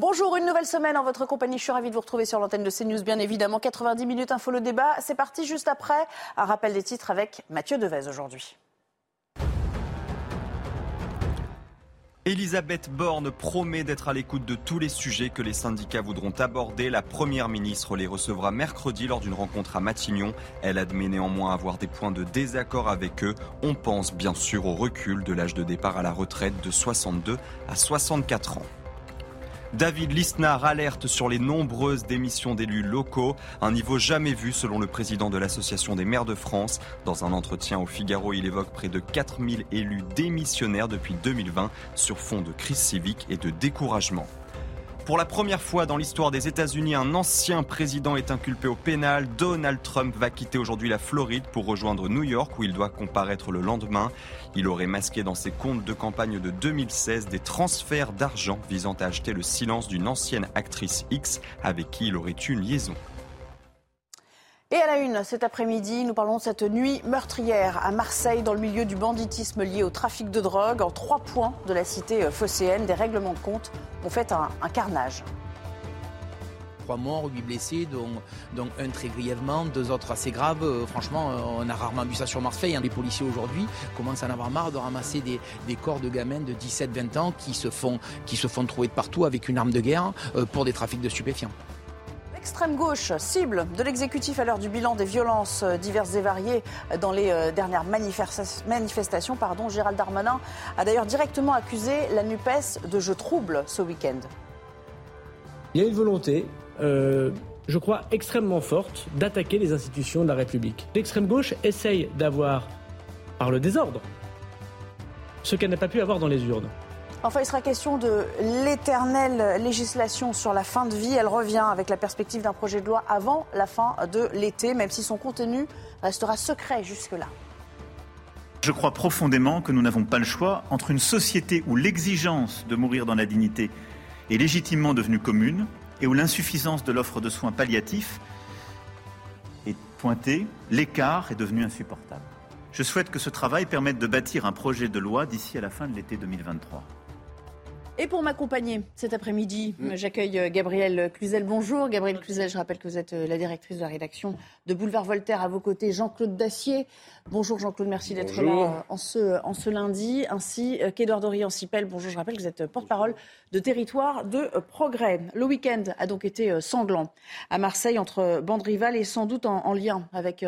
Bonjour, une nouvelle semaine en votre compagnie. Je suis ravie de vous retrouver sur l'antenne de CNews, bien évidemment. 90 minutes info le débat. C'est parti juste après. Un rappel des titres avec Mathieu Devez aujourd'hui. Elisabeth Borne promet d'être à l'écoute de tous les sujets que les syndicats voudront aborder. La Première ministre les recevra mercredi lors d'une rencontre à Matignon. Elle admet néanmoins avoir des points de désaccord avec eux. On pense bien sûr au recul de l'âge de départ à la retraite de 62 à 64 ans. David Lisnard alerte sur les nombreuses démissions d'élus locaux, un niveau jamais vu selon le président de l'Association des maires de France. Dans un entretien au Figaro, il évoque près de 4000 élus démissionnaires depuis 2020 sur fond de crise civique et de découragement. Pour la première fois dans l'histoire des États-Unis, un ancien président est inculpé au pénal. Donald Trump va quitter aujourd'hui la Floride pour rejoindre New York où il doit comparaître le lendemain. Il aurait masqué dans ses comptes de campagne de 2016 des transferts d'argent visant à acheter le silence d'une ancienne actrice X avec qui il aurait eu une liaison. Et à la une, cet après-midi, nous parlons de cette nuit meurtrière à Marseille dans le milieu du banditisme lié au trafic de drogue. En trois points de la cité phocéenne, des règlements de compte ont fait un, carnage. Trois morts, huit blessés, dont, un très grièvement, deux autres assez graves. Euh, franchement, euh, on a rarement vu ça sur Marseille. Hein. Les policiers aujourd'hui commencent à en avoir marre de ramasser des, corps de gamins de 17-20 ans qui se, font, qui se font trouver de partout avec une arme de guerre euh, pour des trafics de stupéfiants. L'extrême gauche, cible de l'exécutif à l'heure du bilan des violences diverses et variées dans les dernières manifestations. Pardon, Gérald Darmanin a d'ailleurs directement accusé la NUPES de jeu trouble ce week-end. Il y a une volonté, euh, je crois, extrêmement forte d'attaquer les institutions de la République. L'extrême gauche essaye d'avoir, par le désordre, ce qu'elle n'a pas pu avoir dans les urnes. Enfin, il sera question de l'éternelle législation sur la fin de vie. Elle revient avec la perspective d'un projet de loi avant la fin de l'été, même si son contenu restera secret jusque-là. Je crois profondément que nous n'avons pas le choix entre une société où l'exigence de mourir dans la dignité est légitimement devenue commune et où l'insuffisance de l'offre de soins palliatifs est pointée, l'écart est devenu insupportable. Je souhaite que ce travail permette de bâtir un projet de loi d'ici à la fin de l'été 2023. Et pour m'accompagner cet après-midi, mm. j'accueille euh, Gabrielle Cluzel. Bonjour Gabrielle Cluzel, je rappelle que vous êtes euh, la directrice de la rédaction de Boulevard Voltaire. À vos côtés, Jean-Claude Dacier. Bonjour Jean-Claude, merci d'être là euh, en ce, en ce lundi. Ainsi qu'Edouard Dorian-Sipel. Bonjour, je rappelle que vous êtes porte-parole de territoire de progrès. Le week-end a donc été sanglant à Marseille entre bandes rivales et sans doute en, lien avec,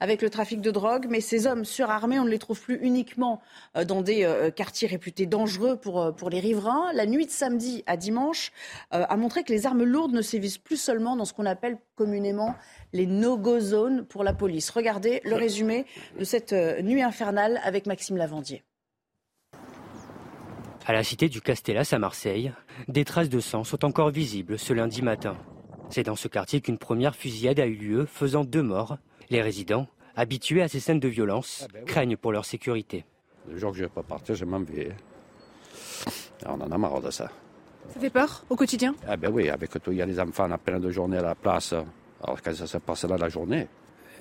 avec le trafic de drogue. Mais ces hommes surarmés, on ne les trouve plus uniquement dans des quartiers réputés dangereux pour, pour les riverains la nuit de samedi à dimanche euh, a montré que les armes lourdes ne sévissent plus seulement dans ce qu'on appelle communément les no-go zones pour la police. Regardez le résumé de cette euh, nuit infernale avec Maxime Lavandier. À la cité du Castellas à Marseille, des traces de sang sont encore visibles ce lundi matin. C'est dans ce quartier qu'une première fusillade a eu lieu, faisant deux morts. Les résidents, habitués à ces scènes de violence, ah ben craignent pour leur sécurité. Le jour que je vais pas partir, je m'en vais. On en a marre de ça. Ça fait peur au quotidien? Ah ben oui, avec tout, il y a les enfants à plein de journées à la place. Alors quand ça se passe là la journée,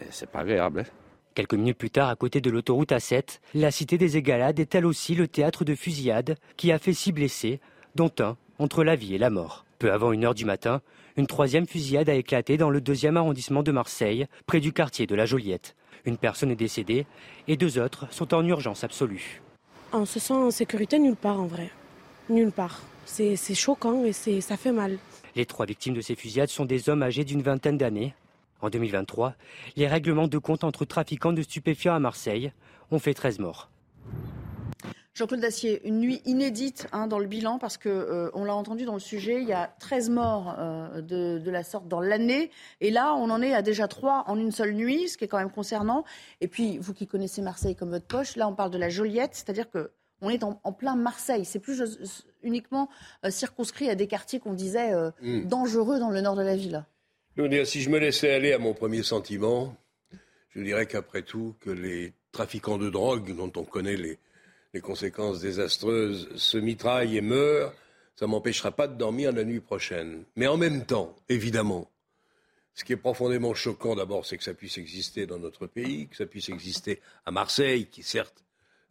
eh, c'est pas agréable. Hein. Quelques minutes plus tard, à côté de l'autoroute A7, la cité des Égalades est elle aussi le théâtre de fusillades qui a fait six blessés, dont un entre la vie et la mort. Peu avant une heure du matin, une troisième fusillade a éclaté dans le deuxième arrondissement de Marseille, près du quartier de la Joliette. Une personne est décédée et deux autres sont en urgence absolue. On se sent en sécurité nulle part en vrai nulle part. C'est choquant et ça fait mal. Les trois victimes de ces fusillades sont des hommes âgés d'une vingtaine d'années. En 2023, les règlements de compte entre trafiquants de stupéfiants à Marseille ont fait 13 morts. Jean-Claude Dacier, une nuit inédite hein, dans le bilan parce que euh, on l'a entendu dans le sujet, il y a 13 morts euh, de, de, la sorte dans l'année et là on en est à déjà 3 en une seule nuit, ce qui est quand même concernant. Et puis vous qui connaissez Marseille comme votre poche, là on parle de la Joliette, c'est-à-dire que on est en, plein Marseille. C'est plus uniquement circonscrit à des quartiers qu'on disait hmm. dangereux dans le nord de la ville. Si je me laissais aller à mon premier sentiment, je dirais qu'après tout, que les trafiquants de drogue, dont on connaît les, les conséquences désastreuses, se mitraillent et meurent, ça m'empêchera pas de dormir la nuit prochaine. Mais en même temps, évidemment, ce qui est profondément choquant d'abord, c'est que ça puisse exister dans notre pays, que ça puisse exister à Marseille, qui certes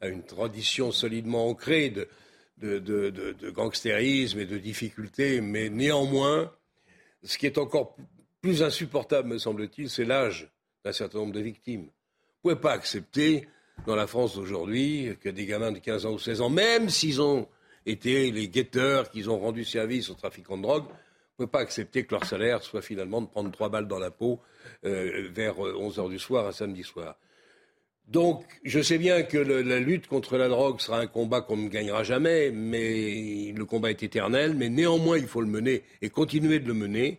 a une tradition solidement ancrée de, gangstérisme et de difficultés, mais néanmoins, ce qui est encore plus insupportable, me semble-t-il, c'est l'âge d'un certain nombre de victimes. Vous ne pouvez pas accepter, dans la France d'aujourd'hui, que des gamins de 15 ans ou 16 ans, même s'ils ont été les guetteurs, qu'ils ont rendu service aux trafiquants de drogue, ne peut pas accepter que leur salaire soit finalement de prendre trois balles dans la peau euh, vers 11 euh, heures du soir, un samedi soir. Donc, je sais bien que la lutte contre la drogue sera un combat qu'on ne gagnera jamais, mais le combat est éternel, mais néanmoins, il faut le mener et continuer de le mener.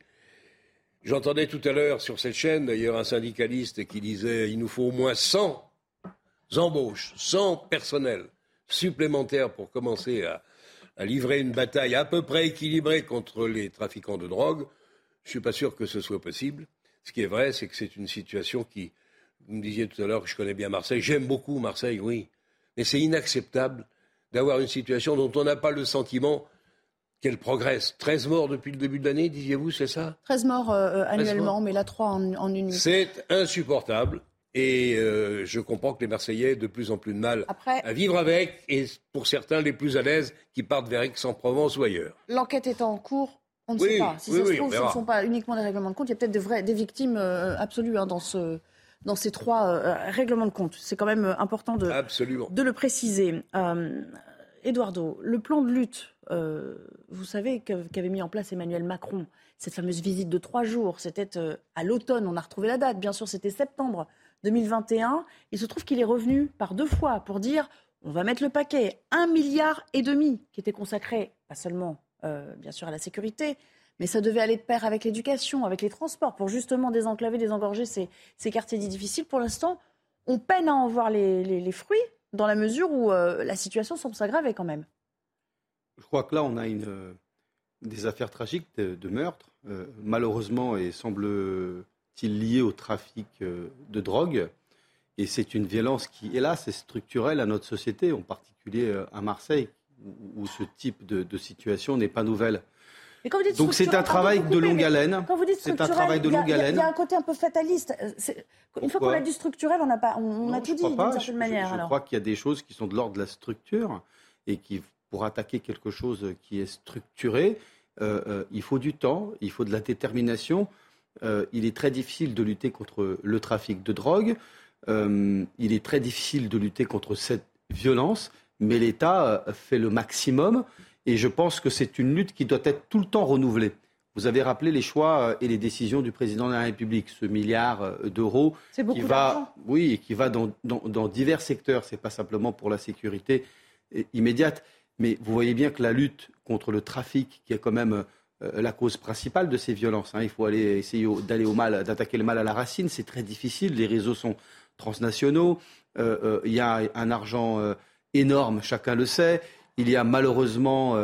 J'entendais tout à l'heure sur cette chaîne, d'ailleurs, un syndicaliste qui disait il nous faut au moins 100 embauches, 100 personnels supplémentaires pour commencer à, à livrer une bataille à peu près équilibrée contre les trafiquants de drogue, je ne suis pas sûr que ce soit possible. Ce qui est vrai, c'est que c'est une situation qui, vous me disiez tout à l'heure que je connais bien Marseille, j'aime beaucoup Marseille, oui, mais c'est inacceptable d'avoir une situation dont on n'a pas le sentiment qu'elle progresse. 13 morts depuis le début de l'année, disiez-vous, c'est ça? 13 morts euh, annuellement, mais là 3 en, en une nuit. C'est insupportable. Et euh, je comprends que les Marseillais aient de plus en plus de mal à vivre avec, et pour certains les plus à l'aise qui partent vers Aix-en-Provence ou ailleurs. L'enquête est en cours, on ne sait pas. Si ça se trouve, ce ne sont pas uniquement des règlements de compte, il y a peut-être des, des victimes euh, absolues hein, dans, ce, dans ces trois euh, règlements de compte. C'est quand même important de, de le préciser. Eduardo, le plan de lutte, vous savez, qu'avait mis en place Emmanuel Macron, cette fameuse visite de trois jours, c'était à l'automne, on a retrouvé la date, bien sûr, c'était septembre 2021. Il se trouve qu'il est revenu par deux fois pour dire on va mettre le paquet. Un milliard et demi qui était consacré, pas seulement euh, bien sûr à la sécurité, mais ça devait aller de pair avec l'éducation, avec les transports, pour justement désenclaver, désengorger ces, quartiers difficiles. Pour l'instant, on peine à en voir les, fruits, dans la mesure où euh, la situation semble s'aggraver quand même. Je crois que là, on a euh, des affaires tragiques de, meurtre, malheureusement, et semble il lié au trafic euh, de drogue. Et c'est une violence qui, hélas, est structurelle à notre société, en particulier euh, à Marseille, où ce type de, situation n'est pas nouvelle. Donc c'est un travail de longue haleine. C'est un travail de longue haleine. Il y, a un côté un peu fataliste. Euh, une fois qu'on a dit structurel, on a, pas, on, a tout dit d'une certaine manière. Je, crois qu'il y a des choses qui sont de l'ordre de la structure et qui, pour attaquer quelque chose qui est structuré, il faut du temps, il faut de la détermination. Euh, il est très difficile de lutter contre le trafic de drogue. Euh, il est très difficile de lutter contre cette violence, mais l'État euh, fait le maximum. Et je pense que c'est une lutte qui doit être tout le temps renouvelée. Vous avez rappelé les choix et les décisions du président de la République, ce milliard d'euros qui va, oui, qui va dans, dans divers secteurs. C'est pas simplement pour la sécurité immédiate, mais vous voyez bien que la lutte contre le trafic, qui est quand même euh, la cause principale de ces violences. Hein. Il faut aller essayer d'aller au mal, d'attaquer le mal à la racine. C'est très difficile. Les réseaux sont transnationaux. Euh, euh, il y a un argent énorme, chacun le sait. Il y a malheureusement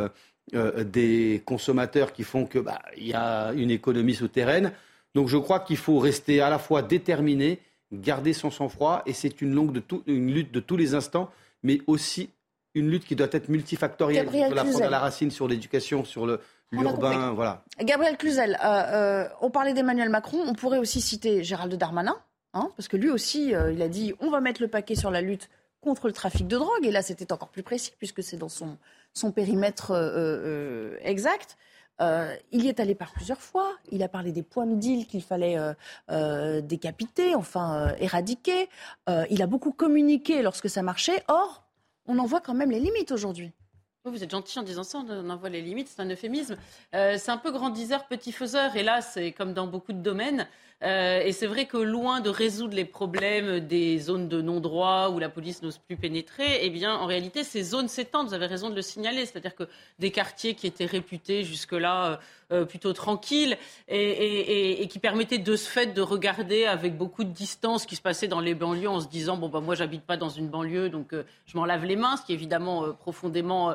des consommateurs qui font que bah, il y a une économie souterraine. Donc je crois qu'il faut rester à la fois déterminé, garder son sang-froid, et c'est une, longue de une lutte de tous les instants, mais aussi une lutte qui doit être multifactorielle. Il faut la prendre à la racine sur l'éducation, sur le, l'urbain, voilà. Gabriel Cluzel, euh, euh, on parlait d'Emmanuel Macron, on pourrait aussi citer Gérald Darmanin, hein, parce que lui aussi, euh, il a dit on va mettre le paquet sur la lutte contre le trafic de drogue, et là c'était encore plus précis, puisque c'est dans son, son périmètre exact. il y est allé par plusieurs fois. Il a parlé des points de deal qu'il fallait décapiter, enfin éradiquer. il a beaucoup communiqué lorsque ça marchait. Or, on en voit quand même les limites aujourd'hui. Vous êtes gentil en disant ça, on en voit les limites, c'est un euphémisme. Euh, c'est un peu grandiseur, petit faiseur, et là, c'est comme dans beaucoup de domaines. Euh, et c'est vrai que loin de résoudre les problèmes des zones de non-droit où la police n'ose plus pénétrer, eh bien, en réalité, ces zones s'étendent. Vous avez raison de le signaler. C'est-à-dire que des quartiers qui étaient réputés jusque-là euh, plutôt tranquilles et, qui permettaient de ce fait de regarder avec beaucoup de distance ce qui se passait dans les banlieues en se disant bon, bah, moi, j'habite pas dans une banlieue, donc je m'en lave les mains, ce qui est évidemment profondément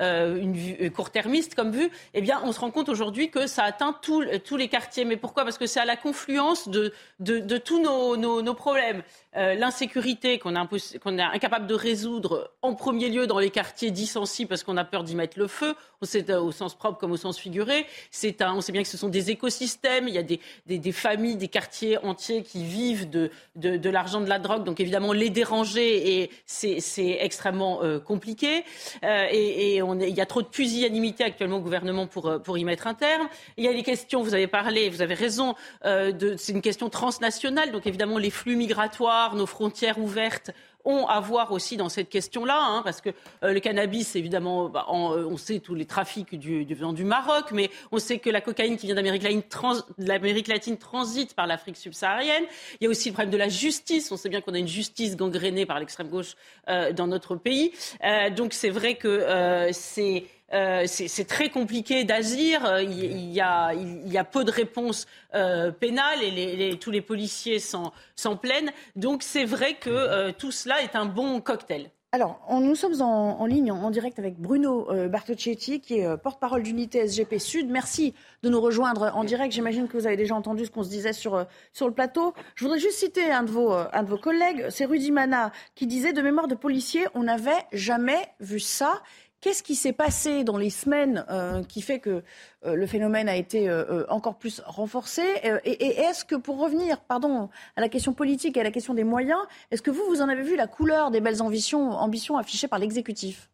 euh, une vue euh, court-termiste comme vue, eh bien, on se rend compte aujourd'hui que ça atteint tous les quartiers. Mais pourquoi? Parce que c'est à la confluence de, tous nos, problèmes. Euh, l'insécurité qu'on est, incapable de résoudre en premier lieu dans les quartiers dits sensibles parce qu'on a peur d'y mettre le feu, au sens propre comme au sens figuré. C'est on sait bien que ce sont des écosystèmes, il y a des, des, des familles, des quartiers entiers qui vivent de, de, l'argent de la drogue, donc évidemment les déranger et c'est extrêmement compliqué. et, et il y a trop de pusillanimité actuellement au gouvernement pour, euh, pour y mettre un terme. Il y a les questions, vous avez parlé, vous avez raison, euh, c'est une question transnationale, donc évidemment les flux migratoires, nos frontières ouvertes ont à voir aussi dans cette question-là, hein, parce que euh, le cannabis, évidemment, bah, euh, on sait tous les trafics du, du, du Maroc, mais on sait que la cocaïne qui vient d'Amérique latine, latine, transite par l'Afrique subsaharienne. Il y a aussi le problème de la justice. On sait bien qu'on a une justice gangrénée par l'extrême gauche euh, dans notre pays. donc c'est vrai que c'est euh, c'est très compliqué d'agir. Euh, il, y a, peu de réponses euh, pénales et tous les policiers s'en plaignent. Donc c'est vrai que tout cela est un bon cocktail. Alors, nous sommes en, ligne, en, direct avec Bruno Bartocchetti, qui est porte-parole d'unité SGP Sud. Merci de nous rejoindre en direct. J'imagine que vous avez déjà entendu ce qu'on se disait sur, sur le plateau. Je voudrais juste citer un de vos, un de vos collègues, c'est Rudy Mana, qui disait de mémoire de policier, on n'avait jamais vu ça. Qu'est-ce qui s'est passé dans les semaines euh, qui fait que euh, le phénomène a été euh, encore plus renforcé Et, est-ce que, pour revenir pardon, à la question politique et à la question des moyens, est-ce que vous, vous en avez vu la couleur des belles ambitions, ambitions affichées par l'exécutif?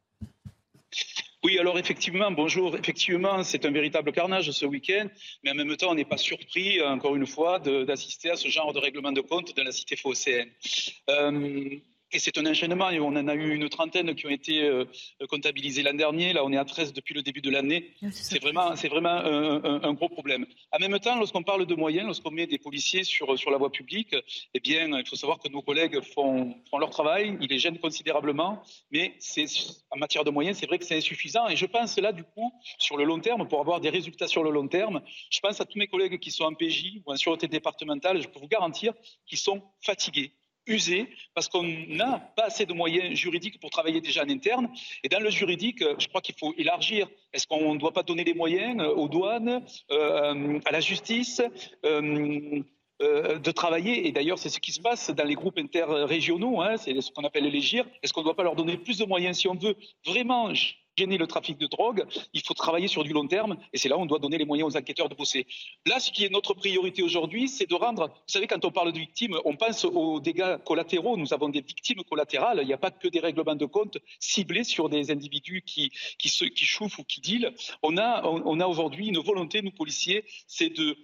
Oui, alors effectivement, bonjour. Effectivement, c'est un véritable carnage ce week-end, mais en même temps, on n'est pas surpris, encore une fois, d'assister à ce genre de règlement de compte de la cité phocéenne. Et c'est un enchaînement. Et on en a eu une trentaine qui ont été euh, comptabilisées l'an dernier. Là, on est à 13 depuis le début de l'année. c'est vraiment, c'est vraiment un, gros problème. En même temps, lorsqu'on parle de moyens, lorsqu'on met des policiers sur, sur la voie publique, eh bien, il faut savoir que nos collègues font, font leur travail. Ils les gênent considérablement. Mais c'est, en matière de moyens, c'est vrai que c'est insuffisant. Et je pense là, du coup, sur le long terme, pour avoir des résultats sur le long terme, je pense à tous mes collègues qui sont en PJ ou en sûreté départementale. Je peux vous garantir qu'ils sont fatigués usé parce qu'on n'a pas assez de moyens juridiques pour travailler déjà en interne. Et dans le juridique, je crois qu'il faut élargir. Est-ce qu'on ne doit pas donner des moyens euh, aux douanes, euh, à la justice euh, de travailler, et d'ailleurs c'est ce qui se passe dans les groupes interrégionaux, hein, c'est ce qu'on appelle les GIR, est-ce qu'on ne doit pas leur donner plus de moyens si on veut? Vraiment gêner le trafic de drogue, il faut travailler sur du long terme, et c'est là où on doit donner les moyens aux enquêteurs de bosser. Là, ce qui est notre priorité aujourd'hui, c'est de rendre, vous savez, quand on parle de victimes, on pense aux dégâts collatéraux, nous avons des victimes collatérales, il n'y a pas que des règlements de compte ciblés sur des individus qui, qui, se, ou qui dealent. On a, on a aujourd'hui une volonté, nous policiers, c'est de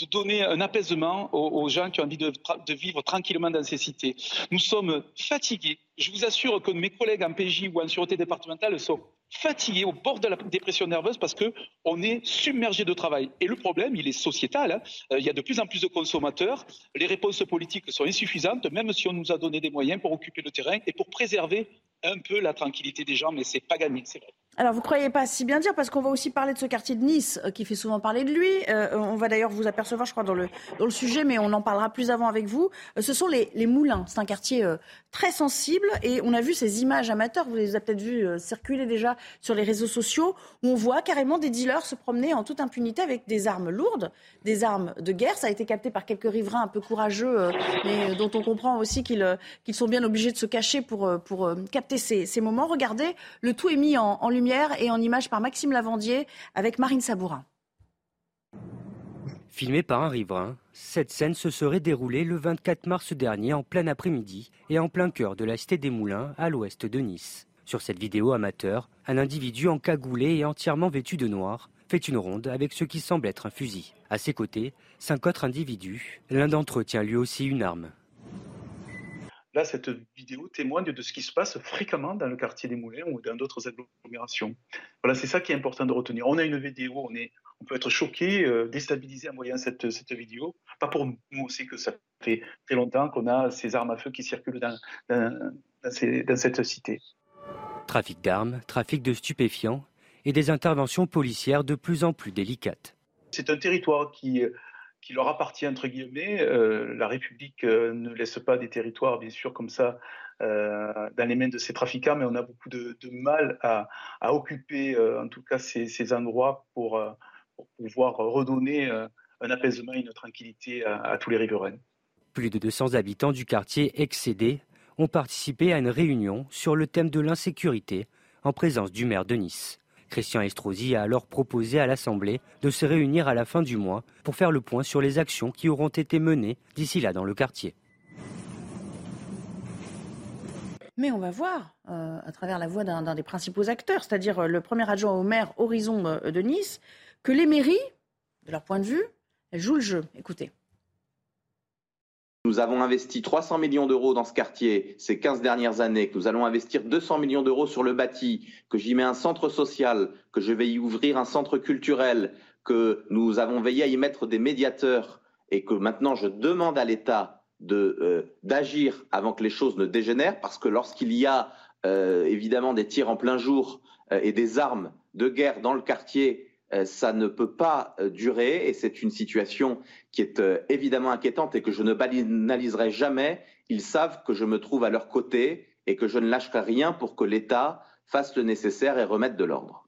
de donner un apaisement aux, gens qui ont envie de, vivre tranquillement dans ces cités. Nous sommes fatigués. Je vous assure que mes collègues en PJ ou en sûreté départementale sont fatigués au bord de la dépression nerveuse parce qu'on est submergé de travail. Et le problème, il est sociétal. Hein. Euh, il y a de plus en plus de consommateurs. Les réponses politiques sont insuffisantes, même si on nous a donné des moyens pour occuper le terrain et pour préserver un peu la tranquillité des gens, mais c'est pas gagné, c'est vrai. Alors, vous ne croyez pas si bien dire, parce qu'on va aussi parler de ce quartier de Nice, euh, qui fait souvent parler de lui. Euh, on va d'ailleurs vous apercevoir, je crois, dans le, dans le sujet, mais on en parlera plus avant avec vous. Euh, ce sont les, les Moulins. C'est un quartier très sensible, et on a vu ces images amateurs, vous les avez peut-être vues circuler déjà sur les réseaux sociaux, où on voit carrément des dealers se promener en toute impunité avec des armes lourdes, des armes de guerre. Ça a été capté par quelques riverains un peu courageux, mais dont on comprend aussi qu'ils qu'ils sont bien obligés de se cacher pour, pour capter ces, ces moments. Regardez, le tout est mis en, en lumière et en images par Maxime Lavandier avec Marine Sabourin. Filmé par un riverain, cette scène se serait déroulée le 24 mars dernier en plein après-midi et en plein cœur de la cité des Moulins à l'ouest de Nice. Sur cette vidéo amateur, un individu encagoulé et entièrement vêtu de noir fait une ronde avec ce qui semble être un fusil. À ses côtés, cinq autres individus. L'un d'entre eux tient lui aussi une arme. Là, cette vidéo témoigne de ce qui se passe fréquemment dans le quartier des Moulins ou dans d'autres agglomérations. Voilà, c'est ça qui est important de retenir. On a une vidéo, on, est, on peut être choqué, euh, déstabilisé en voyant cette, cette vidéo. Pas pour nous aussi, que ça fait très longtemps qu'on a ces armes à feu qui circulent dans, dans, dans cette cité. Trafic d'armes, trafic de stupéfiants et des interventions policières de plus en plus délicates. C'est un territoire qui, qui leur appartient, entre guillemets. Euh, la République euh, ne laisse pas des territoires, bien sûr, comme ça, euh, dans les mains de ces trafiquants, mais on a beaucoup de, mal à, occuper, en tout cas, ces, endroits pour, pouvoir redonner un apaisement et une tranquillité à, à tous les riverains. Plus de 200 habitants du quartier excédé ont participé à une réunion sur le thème de l'insécurité en présence du maire de Nice. Christian Estrosi a alors proposé à l'Assemblée de se réunir à la fin du mois pour faire le point sur les actions qui auront été menées d'ici là dans le quartier. Mais on va voir, euh, à travers la voix d'un des principaux acteurs, c'est-à-dire euh, le premier adjoint au maire Horizon euh, de Nice, que les mairies, de leur point de vue, jouent le jeu. Écoutez. Nous avons investi 300 millions d'euros dans ce quartier ces 15 dernières années, que nous allons investir 200 millions d'euros sur le bâti, que j'y mets un centre social, que je vais y ouvrir un centre culturel, que nous avons veillé à y mettre des médiateurs et que maintenant je demande à l'État d'agir euh, avant que les choses ne dégénèrent, parce que lorsqu'il y a euh, évidemment des tirs en plein jour euh, et des armes de guerre dans le quartier, ça ne peut pas euh, durer et c'est une situation qui est euh, évidemment inquiétante et que je ne banaliserai jamais. Ils savent que je me trouve à leur côté et que je ne lâcherai rien pour que l'État fasse le nécessaire et remette de l'ordre.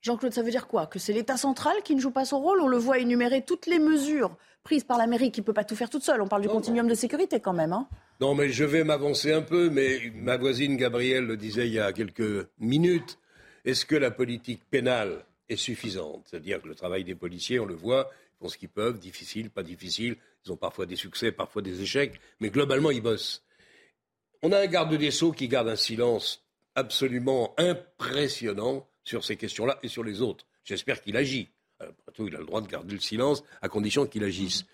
Jean-Claude, ça veut dire quoi? Que c'est l'État central qui ne joue pas son rôle? On le voit énumérer toutes les mesures prises par la mairie qui ne peut pas tout faire toute seule. On parle du non, continuum de sécurité quand même. Hein non, mais je vais m'avancer un peu, mais ma voisine Gabrielle le disait il y a quelques minutes. Est-ce que la politique pénale suffisante. C'est-à-dire que le travail des policiers, on le voit, ils font ce qu'ils peuvent, difficile, pas difficile. Ils ont parfois des succès, parfois des échecs, mais globalement, ils bossent. On a un garde des Sceaux qui garde un silence absolument impressionnant sur ces questions-là et sur les autres. J'espère qu'il agit. Après tout, il a le droit de garder le silence à condition qu'il agisse.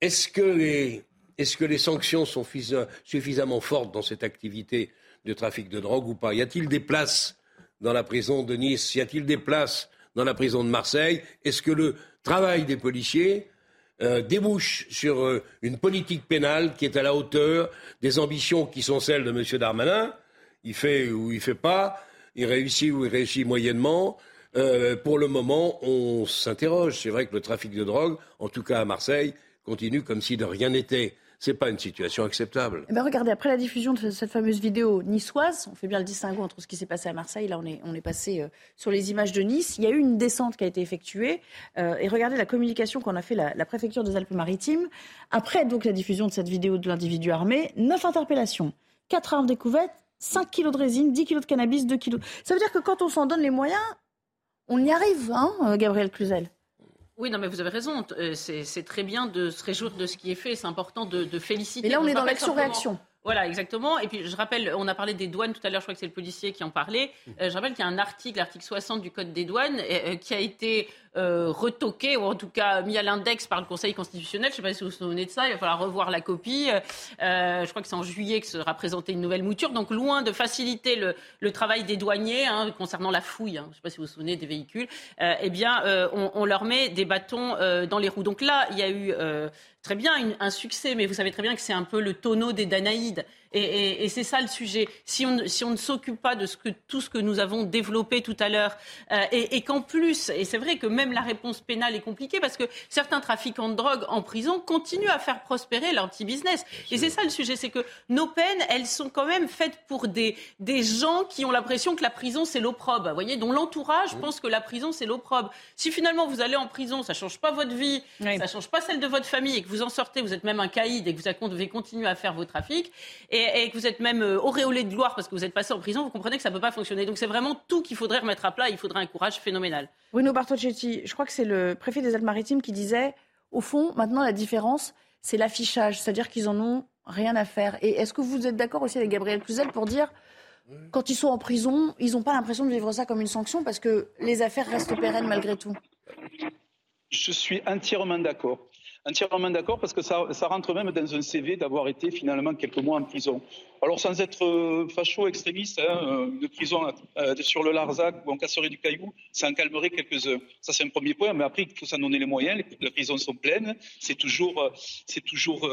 Est-ce que les, est que les sanctions sont suffisamment fortes dans cette activité de trafic de drogue ou pas? Y a-t-il des places dans la prison de Nice Y a-t-il des places dans la prison de Marseille? Est-ce que le travail des policiers euh, débouche sur euh, une politique pénale qui est à la hauteur des ambitions qui sont celles de M. Darmanin? Il fait ou il fait pas, il réussit ou il réussit moyennement. Euh, pour le moment, on s'interroge. C'est vrai que le trafic de drogue, en tout cas à Marseille, continue comme si de rien n'était c'est pas une situation acceptable. Eh ben regardez, après la diffusion de cette fameuse vidéo niçoise, on fait bien le distinguo entre ce qui s'est passé à Marseille, là on est, on est passé euh, sur les images de Nice, il y a eu une descente qui a été effectuée, euh, et regardez la communication qu'on a fait la, la préfecture des Alpes-Maritimes, après donc la diffusion de cette vidéo de l'individu armé, neuf interpellations, quatre armes découvertes, 5 kilos de résine, 10 kilos de cannabis, 2 kilos. Ça veut dire que quand on s'en donne les moyens, on y arrive, hein, Gabriel Cluzel? Oui, non, mais vous avez raison. Euh, c'est très bien de se réjouir de ce qui est fait. C'est important de, de, féliciter. Mais là, on est dans l'action-réaction. Voilà, exactement. Et puis, je rappelle, on a parlé des douanes tout à l'heure, je crois que c'est le policier qui en parlait. Euh, je rappelle qu'il y a un article, l'article 60 du Code des douanes, euh, qui a été euh, ou en tout cas mis à l'index par le Conseil constitutionnel. Je ne sais pas si vous vous souvenez de ça, il va falloir revoir la copie. Euh, je crois que c'est en juillet que sera présentée une nouvelle mouture. Donc, loin de faciliter le, travail des douaniers hein, concernant la fouille, hein, je ne sais pas si vous vous souvenez des véhicules, euh, eh bien, euh, on, leur met des bâtons dans les roues. Donc là, il y a eu très bien un succès, mais vous savez très bien que c'est un peu le tonneau des Danaïdes. Et, et, et c'est ça le sujet. Si on, si on ne s'occupe pas de ce que, tout ce que nous avons développé tout à l'heure, euh, et, et qu'en plus, et c'est vrai que même la réponse pénale est compliquée, parce que certains trafiquants de drogue en prison continuent à faire prospérer leur petit business. Et c'est ça le sujet, c'est que nos peines, elles sont quand même faites pour des, des gens qui ont l'impression que la prison, c'est l'opprobre, vous voyez, dont l'entourage pense que la prison, c'est l'opprobre. Si finalement vous allez en prison, ça change pas votre vie, oui. ça change pas celle de votre famille, et que vous en sortez, vous êtes même un caïd, et que vous devez continuer à faire vos trafics, et et, et, que vous êtes même euh, auréolé de gloire parce que vous êtes passé en prison, vous comprenez que ça ne peut pas fonctionner. Donc c'est vraiment tout qu'il faudrait remettre à plat. Il faudrait un courage phénoménal. Bruno Bartocchetti, je crois que c'est le préfet des Alpes-Maritimes qui disait, au fond, maintenant la différence, c'est l'affichage, c'est-à-dire qu'ils en ont rien à faire. Et est-ce que vous êtes d'accord aussi avec Gabriel Cluzel pour dire quand ils sont en prison, ils n'ont pas l'impression de vivre ça comme une sanction parce que les affaires restent pérennes malgré tout? Je suis entièrement d'accord. Entièrement d'accord parce que ça, ça, rentre même dans un CV d'avoir été finalement quelques mois en prison. Alors sans être euh, facho extrémiste, hein, euh, une prison euh, sur le Larzac ou en casserait du Caillou, ça en calmerait quelques-uns. Ça c'est un premier point, mais après il faut s'en donner les moyens. Les, les prisons sont pleines, c'est toujours, c'est toujours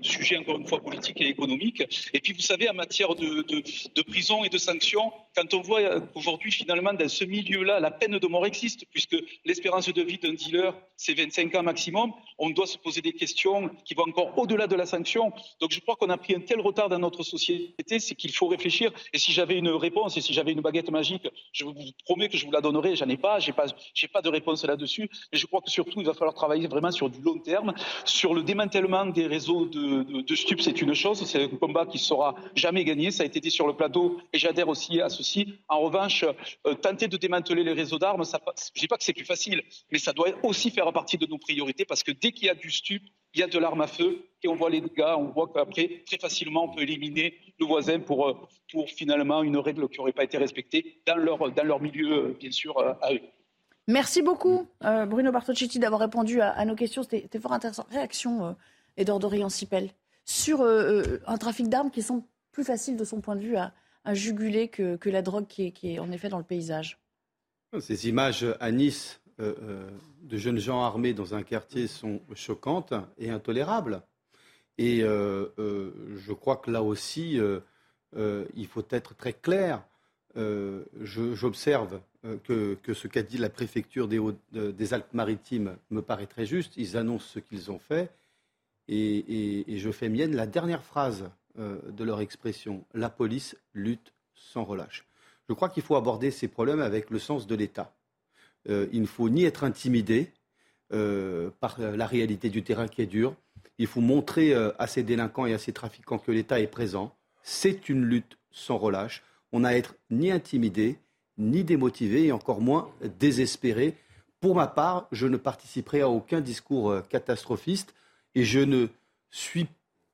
sujet encore une fois politique et économique. Et puis vous savez en matière de, de, de prison et de sanctions, quand on voit qu'aujourd'hui finalement dans ce milieu-là la peine de mort existe puisque l'espérance de vie d'un dealer c'est 25 ans maximum, on doit se poser des questions qui vont encore au-delà de la sanction. Donc je crois qu'on a pris un tel retard dans notre société, c'est qu'il faut réfléchir. Et si j'avais une réponse et si j'avais une baguette magique, je vous promets que je vous la donnerai. J'en ai pas, j'ai pas, j'ai pas de réponse là-dessus. Mais je crois que surtout, il va falloir travailler vraiment sur du long terme, sur le démantèlement des réseaux de, de, stupes. C'est une chose, c'est un combat qui sera jamais gagné. Ça a été dit sur le plateau et j'adhère aussi à En revanche, euh, tenter de démanteler les réseaux d'armes, je dis pas que c'est plus facile, mais ça doit aussi faire partie de nos priorités parce que dès qu'il y a du stup, il y a de l'arme à feu et on voit les dégâts, on voit qu'après, très facilement, on peut éliminer le voisin pour, euh, pour finalement une règle qui n'aurait pas été respectée dans leur, milieu, euh, bien sûr, à eux. Merci beaucoup, Bruno Bartocchetti, d'avoir répondu à, nos questions. C'était fort intéressant. Réaction, Edouard Dorian-Sipel, sur un trafic d'armes qui sont plus faciles de son point de vue à, juguler que, la drogue qui est, en effet dans le paysage. Ces images à Nice de jeunes gens armés dans un quartier sont choquantes et intolérables. Et euh, euh, je crois que là aussi, euh, il faut être très clair. J'observe que, ce qu'a dit la préfecture des, Alpes-Maritimes me paraît très juste. Ils annoncent ce qu'ils ont fait. Et, je fais mienne la dernière phrase de leur expression. La police lutte sans relâche. Je crois qu'il faut aborder ces problèmes avec le sens de l'État. Euh, il ne faut ni être intimidé euh, par la réalité du terrain qui est dure. Il faut montrer euh, à ces délinquants et à ces trafiquants que l'État est présent. C'est une lutte sans relâche. On n'a à être ni intimidé, ni démotivé, et encore moins désespéré. Pour ma part, je ne participerai à aucun discours catastrophiste et je ne suis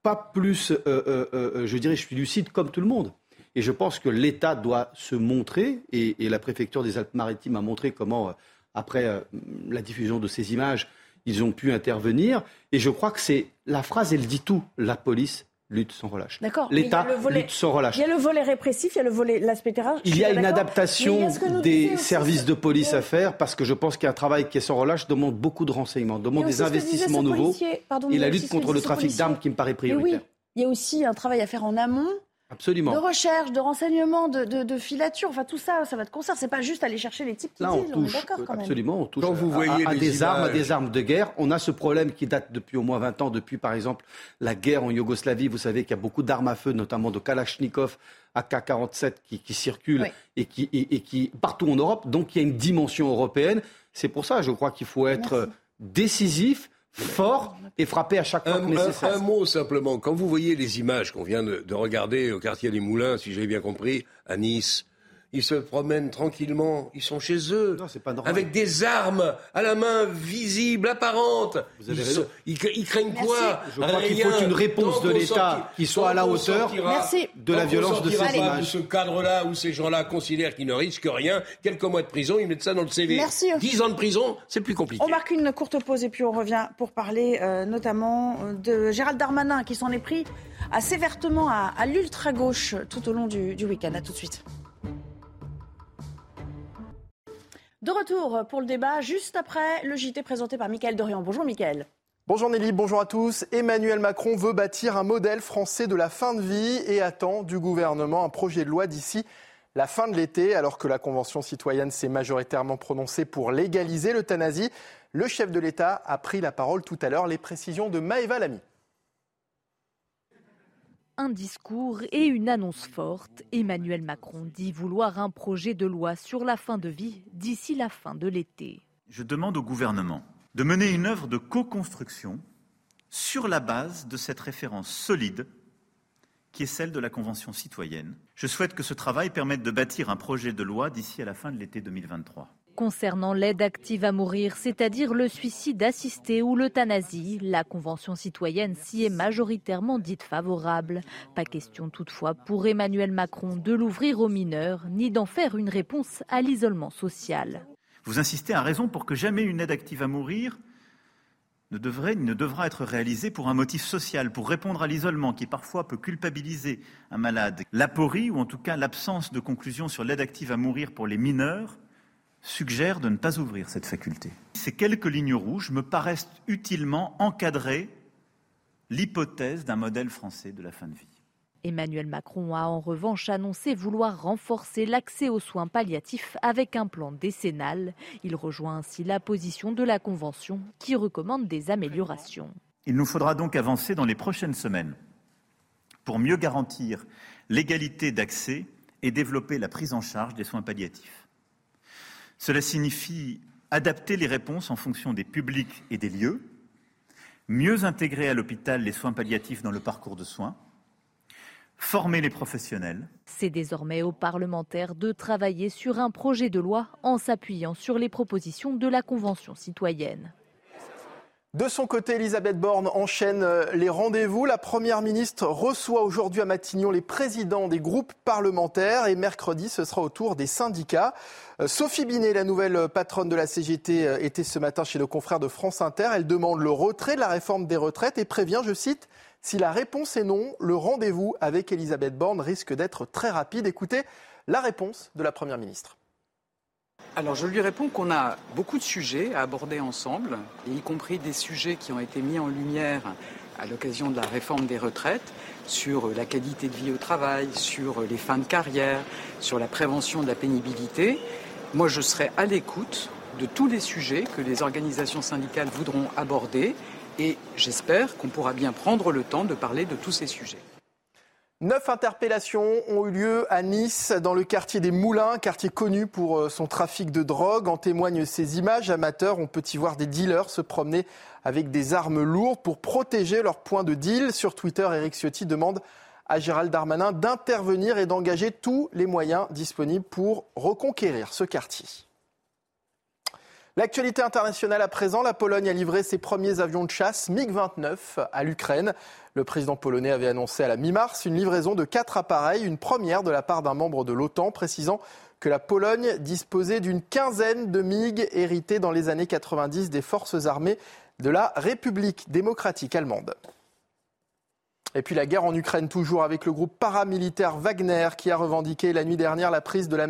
pas plus, je dirais, je suis lucide comme tout le monde. Et je pense que l'État doit se montrer, et, la préfecture des Alpes-Maritimes a montré comment, euh, après euh, la diffusion de ces images, ils ont pu intervenir. Et je crois que c'est la phrase, elle dit tout. La police lutte sans relâche. D'accord. L'État lutte sans relâche. Il y a le volet répressif, il y a le volet l'aspect terrain. Il y a une adaptation des services de police à faire parce que je pense qu'un travail qui est sans relâche demande beaucoup de renseignements, demande des investissements nouveaux et la lutte contre le trafic d'armes qui me paraît prioritaire. Oui, il y a aussi un travail à faire en amont Absolument. De recherche, de renseignement, de, de, filature, enfin tout ça, ça va de concert. C'est pas juste aller chercher les types qui Là, on touche, absolument, on touche vous voyez à, des armes, à des armes de guerre. On a ce problème qui date depuis au moins 20 ans, depuis par exemple la guerre en Yougoslavie. Vous savez qu'il y a beaucoup d'armes à feu, notamment de Kalachnikov, AK-47 qui, qui circulent et, qui, et, qui partout en Europe. Donc il y a une dimension européenne. C'est pour ça, je crois qu'il faut être décisif fort et frapper à chaque fois un, nécessaire. Un, mot simplement. Quand vous voyez les images qu'on vient de, de, regarder au quartier des Moulins, si j'ai bien compris, à Nice, ils se promènent tranquillement, ils sont chez eux, avec des armes à la main visibles, apparentes. Vous avez ils, ils, craignent quoi? Je crois qu'il faut une réponse de l'État qui soit à la hauteur de la violence de ces images. De ce cadre-là où ces gens-là considèrent qu'ils ne risquent rien, quelques mois de prison, ils mettent ça dans le CV. Merci. 10 ans de prison, c'est plus compliqué. On marque une courte pause et puis on revient pour parler euh, notamment de Gérald Darmanin qui s'en est pris assez vertement à, à l'ultra-gauche tout au long du, du week-end. A tout de suite. De retour pour le débat, juste après le JT présenté par Mickaël Dorian. Bonjour Mickaël. Bonjour Nelly, bonjour à tous. Emmanuel Macron veut bâtir un modèle français de la fin de vie et attend du gouvernement un projet de loi d'ici la fin de l'été, alors que la Convention citoyenne s'est majoritairement prononcée pour légaliser l'euthanasie. Le chef de l'État a pris la parole tout à l'heure. Les précisions de Maëva Lamy un discours et une annonce forte. Emmanuel Macron dit vouloir un projet de loi sur la fin de vie d'ici la fin de l'été. Je demande au gouvernement de mener une œuvre de co-construction sur la base de cette référence solide qui est celle de la Convention citoyenne. Je souhaite que ce travail permette de bâtir un projet de loi d'ici à la fin de l'été 2023. Concernant l'aide active à mourir, c'est-à-dire le suicide assisté ou l'euthanasie, la Convention citoyenne s'y est majoritairement dite favorable. Pas question toutefois pour Emmanuel Macron de l'ouvrir aux mineurs, ni d'en faire une réponse à l'isolement social. Vous insistez à raison pour que jamais une aide active à mourir ne devrait ni ne devra être réalisé pour un motif social, pour répondre à l'isolement qui parfois peut culpabiliser un malade. L'aporie, ou en tout cas l'absence de conclusion sur l'aide active à mourir pour les mineurs, suggère de ne pas ouvrir cette faculté. Ces quelques lignes rouges me paraissent utilement encadrer l'hypothèse d'un modèle français de la fin de vie. Emmanuel Macron a en revanche annoncé vouloir renforcer l'accès aux soins palliatifs avec un plan décennal. Il rejoint ainsi la position de la Convention qui recommande des améliorations. Il nous faudra donc avancer dans les prochaines semaines pour mieux garantir l'égalité d'accès et développer la prise en charge des soins palliatifs. Cela signifie adapter les réponses en fonction des publics et des lieux, mieux intégrer à l'hôpital les soins palliatifs dans le parcours de soins, former les professionnels. C'est désormais aux parlementaires de travailler sur un projet de loi en s'appuyant sur les propositions de la Convention citoyenne. De son côté, Elisabeth Borne enchaîne euh, les rendez-vous. La Première ministre reçoit aujourd'hui à Matignon les présidents des groupes parlementaires et mercredi, ce sera au tour des syndicats. Euh, Sophie Binet, la nouvelle patronne de la CGT, euh, était ce matin chez nos confrères de France Inter. Elle demande le retrait de la réforme des retraites et prévient, je cite, si la réponse est non, le rendez-vous avec Elisabeth Borne risque d'être très rapide. Écoutez la réponse de la Première ministre. Alors je lui réponds qu'on a beaucoup de sujets à aborder ensemble, y compris des sujets qui ont été mis en lumière à l'occasion de la réforme des retraites, sur la qualité de vie au travail, sur les fins de carrière, sur la prévention de la pénibilité. Moi, je serai à l'écoute de tous les sujets que les organisations syndicales voudront aborder et j'espère qu'on pourra bien prendre le temps de parler de tous ces sujets. Neuf interpellations ont eu lieu à Nice, dans le quartier des Moulins, quartier connu pour euh, son trafic de drogue. En témoignent ces images amateurs. On peut y voir des dealers se promener avec des armes lourdes pour protéger leur point de deal. Sur Twitter, Eric Ciotti demande à Gérald Darmanin d'intervenir et d'engager tous les moyens disponibles pour reconquérir ce quartier. L'actualité internationale à présent, la Pologne a livré ses premiers avions de chasse MiG-29 à l'Ukraine. Le président polonais avait annoncé à la mi-mars une livraison de quatre appareils, une première de la part d'un membre de l'OTAN, précisant que la Pologne disposait d'une quinzaine de MiG hérités dans les années 90 des forces armées de la République démocratique allemande. Et puis la guerre en Ukraine, toujours avec le groupe paramilitaire Wagner qui a revendiqué la nuit dernière la prise de la,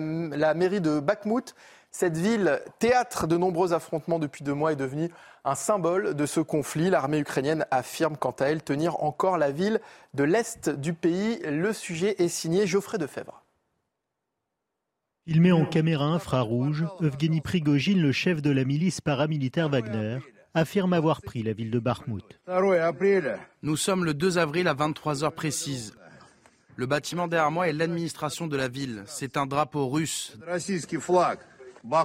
mairie de Bakhmut cette ville, théâtre de nombreux affrontements depuis deux mois, est devenue un symbole de ce conflit. L'armée ukrainienne affirme quant à elle tenir encore la ville de l'Est du pays. Le sujet est signé Geoffrey Defebvre. Il met en caméra infrarouge, Evgeny Prigogine, le chef de la milice paramilitaire Wagner, affirme avoir pris la ville de Bakhmut. Nous sommes le 2 avril à 23 heures précises. Le bâtiment derrière moi est l'administration de la ville. C'est un drapeau russe.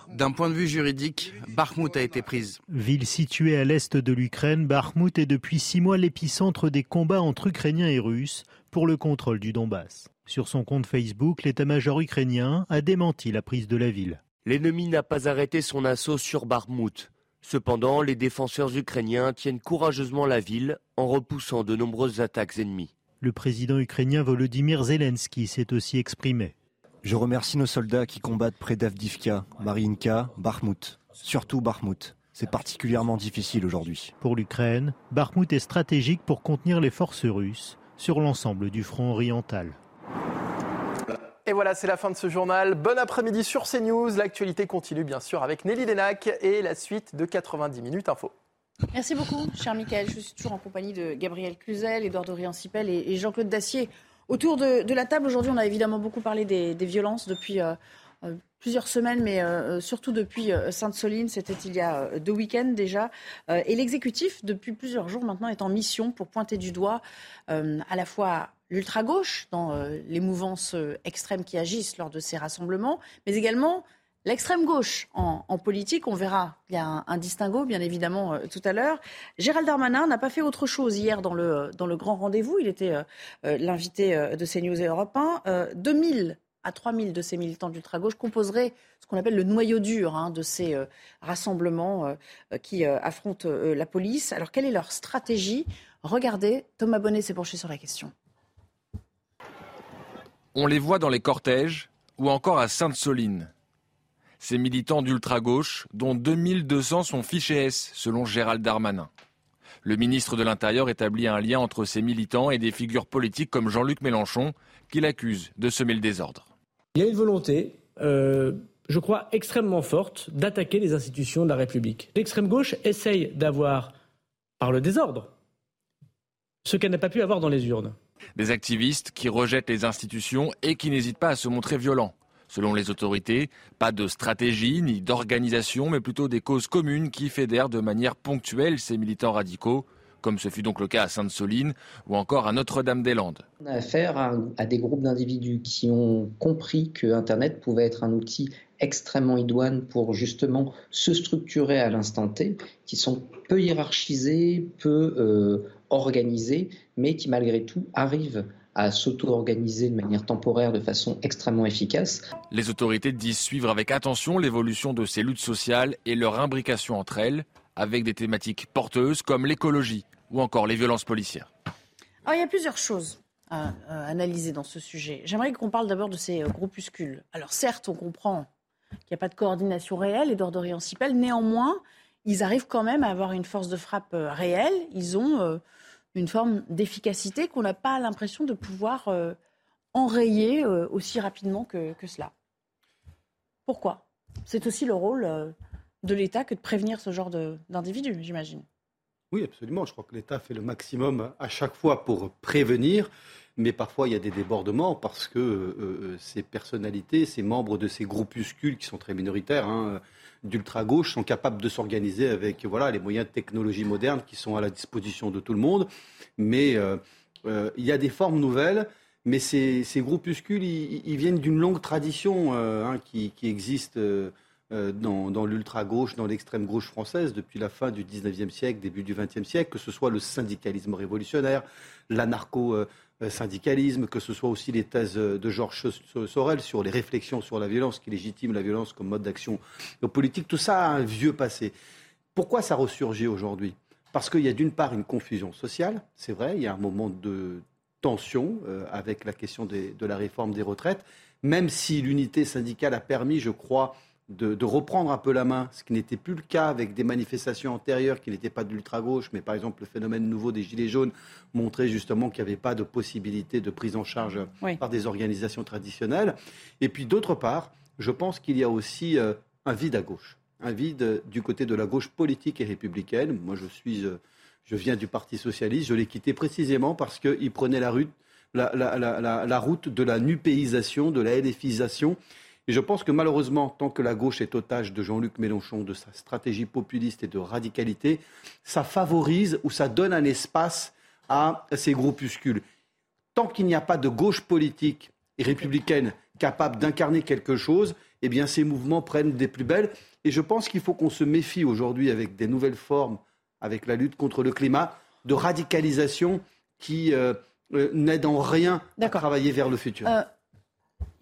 D'un point de vue juridique, Bakhmut a été prise. Ville située à l'est de l'Ukraine, Bakhmut est depuis six mois l'épicentre des combats entre Ukrainiens et Russes pour le contrôle du Donbass. Sur son compte Facebook, l'état-major ukrainien a démenti la prise de la ville. L'ennemi n'a pas arrêté son assaut sur Bakhmut. Cependant, les défenseurs ukrainiens tiennent courageusement la ville en repoussant de nombreuses attaques ennemies. Le président ukrainien Volodymyr Zelensky s'est aussi exprimé. Je remercie nos soldats qui combattent près d'Avdivka, Mariinka, Bakhmut. Surtout Bakhmut. C'est particulièrement difficile aujourd'hui. Pour l'Ukraine, Bakhmut est stratégique pour contenir les forces russes sur l'ensemble du front oriental. Et voilà, c'est la fin de ce journal. Bon après-midi sur CNews. L'actualité continue bien sûr avec Nelly Denac et la suite de 90 minutes info. Merci beaucoup, cher Michael. Je suis toujours en compagnie de Gabriel Cluzel, Édouard Dorian-Sipel et Jean-Claude Dacier. Autour de, la table, aujourd'hui, on a évidemment beaucoup parlé des, violences depuis euh, euh, plusieurs semaines, mais euh, surtout depuis Sainte-Soline. C'était il y a deux week-ends déjà. et l'exécutif, depuis plusieurs jours maintenant, est en mission pour pointer du doigt à la fois l'ultra-gauche dans les mouvances extrêmes qui agissent lors de ces rassemblements, mais également L'extrême gauche en, politique, on verra, il y a un, distinguo bien évidemment euh, tout à l'heure. Gérald Darmanin n'a pas fait autre chose hier dans le, grand rendez-vous. Il était euh, euh, l'invité de CNews et Europe 1. 2000 à 3000 de ces militants d'ultra-gauche composeraient ce qu'on appelle le noyau dur hein, de ces rassemblements qui affrontent la police. Alors quelle est leur stratégie? Regardez, Thomas Bonnet s'est penché sur la question. On les voit dans les cortèges ou encore à Sainte-Soline. Ces militants d'ultra-gauche, dont 2200 sont fichés S, selon Gérald Darmanin. Le ministre de l'Intérieur établit un lien entre ces militants et des figures politiques comme Jean-Luc Mélenchon, qu'il accuse de semer le désordre. Il y a une volonté, euh, je crois, extrêmement forte d'attaquer les institutions de la République. L'extrême gauche essaye d'avoir, par le désordre, ce qu'elle n'a pas pu avoir dans les urnes. Des activistes qui rejettent les institutions et qui n'hésitent pas à se montrer violents. Selon les autorités, pas de stratégie ni d'organisation, mais plutôt des causes communes qui fédèrent de manière ponctuelle ces militants radicaux, comme ce fut donc le cas à Sainte-Soline ou encore à Notre-Dame-des-Landes. On a affaire à, des groupes d'individus qui ont compris que Internet pouvait être un outil extrêmement idoine pour justement se structurer à l'instant T, qui sont peu hiérarchisés, peu euh, organisés, mais qui malgré tout arrivent à s'auto-organiser de manière temporaire de façon extrêmement efficace. Les autorités disent suivre avec attention l'évolution de ces luttes sociales et leur imbrication entre elles, avec des thématiques porteuses comme l'écologie ou encore les violences policières. Alors, il y a plusieurs choses à, à analyser dans ce sujet. J'aimerais qu'on parle d'abord de ces euh, groupuscules. Alors certes, on comprend qu'il n'y a pas de coordination réelle et d'ordre réencipel. Néanmoins, ils arrivent quand même à avoir une force de frappe euh, réelle. Ils ont euh, une forme d'efficacité qu'on n'a pas l'impression de pouvoir euh, enrayer euh, aussi rapidement que, cela. Pourquoi? C'est aussi le rôle euh, de l'État que de prévenir ce genre d'individus, j'imagine. Oui, absolument. Je crois que l'État fait le maximum à chaque fois pour prévenir, mais parfois il y a des débordements parce que euh, euh, ces personnalités, ces membres de ces groupuscules qui sont très minoritaires, hein, d'ultra-gauche, sont capables de s'organiser avec voilà, les moyens de technologie moderne qui sont à la disposition de tout le monde. Mais euh, il y a des formes nouvelles. Mais ces, groupuscules, ils, viennent d'une longue tradition hein, qui, existe dans, dans l'ultra-gauche, dans l'extrême-gauche française depuis la fin du 19e siècle, début du 20e siècle, que ce soit le syndicalisme révolutionnaire, l'anarcho-syndicalisme, que ce soit aussi les thèses de Georges So- Sorel sur les réflexions sur la violence qui légitiment la violence comme mode d'action politique. Tout ça a un vieux passé. Pourquoi ça ressurgit aujourd'hui? Parce qu'il y a d'une part une confusion sociale, c'est vrai, il y a un moment de tension euh, avec la question de la réforme des retraites, même si l'unité syndicale a permis, je crois, de, de reprendre un peu la main, ce qui n'était plus le cas avec des manifestations antérieures qui n'étaient pas de l'ultra-gauche, mais par exemple le phénomène nouveau des Gilets jaunes montrait justement qu'il n'y avait pas de possibilité de prise en charge Oui. par des organisations traditionnelles. Et puis d'autre part, je pense qu'il y a aussi euh, un vide à gauche, un vide euh, du côté de la gauche politique et républicaine. Moi, je suis, euh, je viens du Parti socialiste. Je l'ai quitté précisément parce qu'il prenait la, rue- la, la- la- la- la route de la nupéisation, de la LFisation. Et je pense que malheureusement, tant que la gauche est otage de Jean-Luc Mélenchon, de sa stratégie populiste et de radicalité, ça favorise ou ça donne un espace à ces groupuscules. Tant qu'il n'y a pas de gauche politique et républicaine capable d'incarner quelque chose, eh bien ces mouvements prennent des plus belles. Et je pense qu'il faut qu'on se méfie aujourd'hui avec des nouvelles formes, avec la lutte contre le climat, de radicalisation qui euh, euh, n'aide en rien à travailler vers le futur. Euh,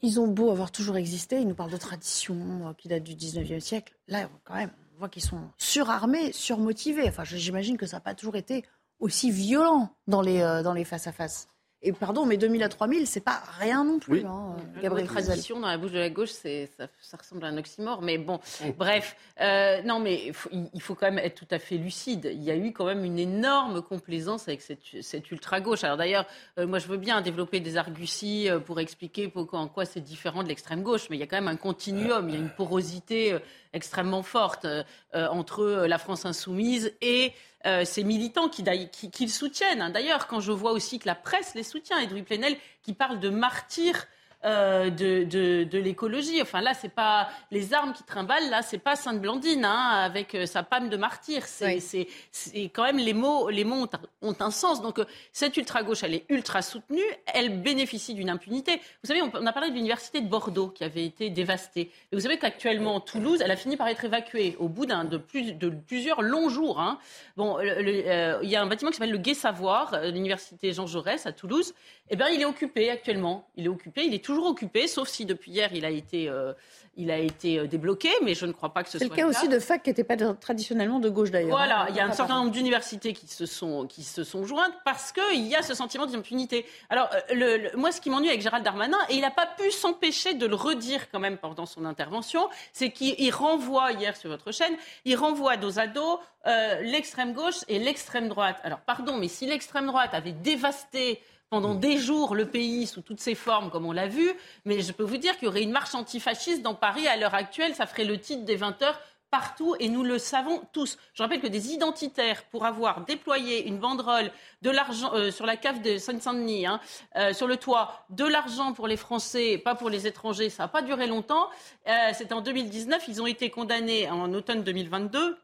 ils ont beau avoir toujours existé, ils nous parlent de traditions euh, qui datent du 19e siècle. Là, quand même, on voit qu'ils sont surarmés, surmotivés. Enfin, j'imagine que ça n'a pas toujours été aussi violent dans les, euh, dans les face-à-face. Et pardon, mais 2000 à 3000, c'est pas rien non plus, hein, euh, Gabriel La Cluzel. tradition dans la bouche de la gauche, c'est, ça, ça ressemble à un oxymore. Mais bon, bref. Euh, non, mais il faut, il faut quand même être tout à fait lucide. Il y a eu quand même une énorme complaisance avec cette, cette ultra-gauche. Alors d'ailleurs, euh, moi je veux bien développer des arguties pour expliquer pourquoi, en quoi c'est différent de l'extrême-gauche. Mais il y a quand même un continuum, il y a une porosité extrêmement forte euh, entre la France insoumise et euh, ces militants qui, qui, soutiennent. hein. D'ailleurs, quand je vois aussi que la presse les soutient, Edoui Plenel qui parle de martyrs euh, de, de, de l'écologie. Enfin là, c'est pas les armes qui trimballent. Là, c'est pas Sainte Blandine hein, avec euh, sa panne de martyr. C'est c'est- c'est quand même les mots. Les mots ont, un- ont un sens. Donc euh, cette ultra gauche, elle est ultra soutenue. Elle bénéficie d'une impunité. Vous savez, on, on a parlé de l'université de Bordeaux qui avait été dévastée. Et vous savez qu'actuellement, Toulouse, elle a fini par être évacuée au bout d'un de, plus, de plusieurs longs jours. hein. Bon, il y a un bâtiment qui s'appelle le Gai Savoir, l'université Jean Jaurès à Toulouse. Eh bien, il est occupé actuellement. Il est occupé. Il est toujours toujours occupé, sauf si depuis hier il a été, euh, il a été euh, débloqué, mais je ne crois pas que ce soit le cas. C'est le cas aussi de facs qui n'étaient pas traditionnellement de gauche d'ailleurs. Voilà, il y a un certain nombre d'universités qui se sont qui se sont jointes parce qu'il y a ce sentiment d'impunité. Alors euh, le, moi, ce qui m'ennuie avec Gérald Darmanin, et il n'a pas pu s'empêcher de le redire quand même pendant son intervention, c'est qu'il renvoie hier sur votre chaîne, il renvoie dos à dos euh, l'extrême gauche et l'extrême droite. Alors pardon, mais si l'extrême droite avait dévasté pendant des jours le pays sous toutes ses formes, comme on l'a vu. Mais je peux vous dire qu'il y aurait une marche antifasciste dans Paris à l'heure actuelle. Ça ferait le titre des 20 heures partout et nous le savons tous. Je rappelle que des identitaires, pour avoir déployé une banderole de l'argent euh, sur la cave de Seine-Saint-Denis, hein, euh, sur le toit, de l'argent pour les Français, pas pour les étrangers, ça n'a pas duré longtemps. Euh, C'était en 2019, ils ont été condamnés en automne 2022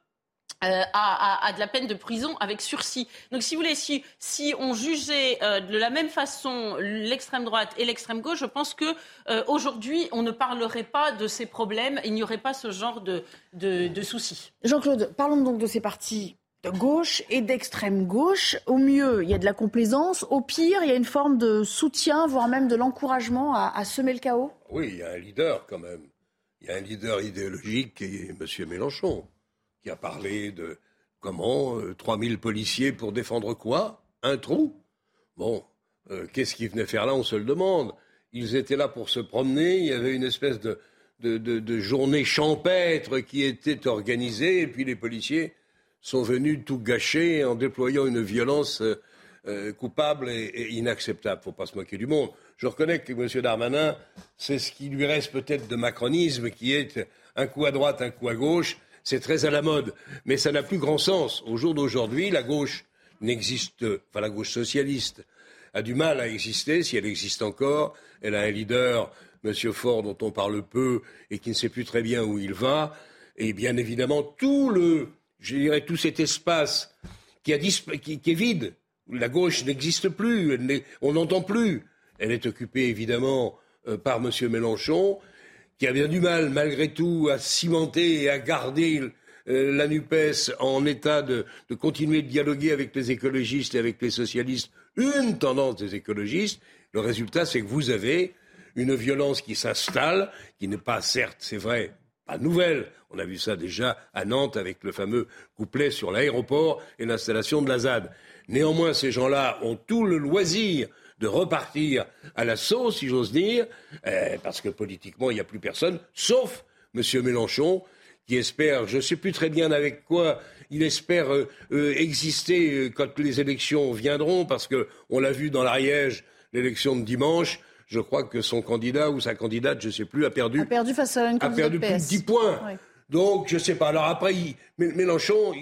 euh, à, de la peine de prison avec sursis. Donc, si vous voulez, si, si on jugeait euh, de la même façon l'extrême droite et l'extrême gauche, je pense que euh, aujourd'hui, on ne parlerait pas de ces problèmes. Il n'y aurait pas ce genre de, de, soucis. Jean-Claude, parlons donc de ces partis de gauche et d'extrême gauche. Au mieux, il y a de la complaisance. Au pire, il y a une forme de soutien, voire même de l'encouragement à, à semer le chaos. Oui, il y a un leader quand même. Il y a un leader idéologique qui est M. Mélenchon qui a parlé de comment 3000 euh, policiers pour défendre quoi? Un trou? Bon, euh, qu'est-ce qu'ils venaient faire là? On se le demande. Ils étaient là pour se promener. Il y avait une espèce de, de, journée champêtre qui était organisée. Et puis les policiers sont venus tout gâcher en déployant une violence euh, coupable et, et inacceptable. Il ne faut pas se moquer du monde. Je reconnais que M. Darmanin, c'est ce qui lui reste peut-être de macronisme, qui est un coup à droite, un coup à gauche c'est très à la mode, mais ça n'a plus grand sens. Au jour d'aujourd'hui, la gauche n'existe, enfin la gauche socialiste a du mal à exister, si elle existe encore. Elle a un leader, M. Faure, dont on parle peu et qui ne sait plus très bien où il va. Et bien évidemment, tout le, je dirais, tout cet espace qui, est vide, la gauche n'existe plus, on n'entend plus. Elle est occupée évidemment euh, par M. Mélenchon qui a bien du mal, malgré tout, à cimenter et à garder euh, la NUPES en état de, continuer de dialoguer avec les écologistes et avec les socialistes, une tendance des écologistes, le résultat, c'est que vous avez une violence qui s'installe, qui n'est pas, certes, c'est vrai, pas nouvelle. On a vu ça déjà à Nantes avec le fameux couplet sur l'aéroport et l'installation de la ZAD. Néanmoins, ces gens-là ont tout le loisir de repartir à la sauce, si j'ose dire, eh, parce que politiquement, il n'y a plus personne, sauf M. Mélenchon, qui espère, je ne sais plus très bien avec quoi, il espère euh, euh, exister euh, quand les élections viendront, parce qu'on l'a vu dans l'Ariège, l'élection de dimanche, je crois que son candidat ou sa candidate, je ne sais plus, a perdu, a perdu face à une a perdu plus de 10 points. Donc, je ne sais pas. Alors après, Mélenchon,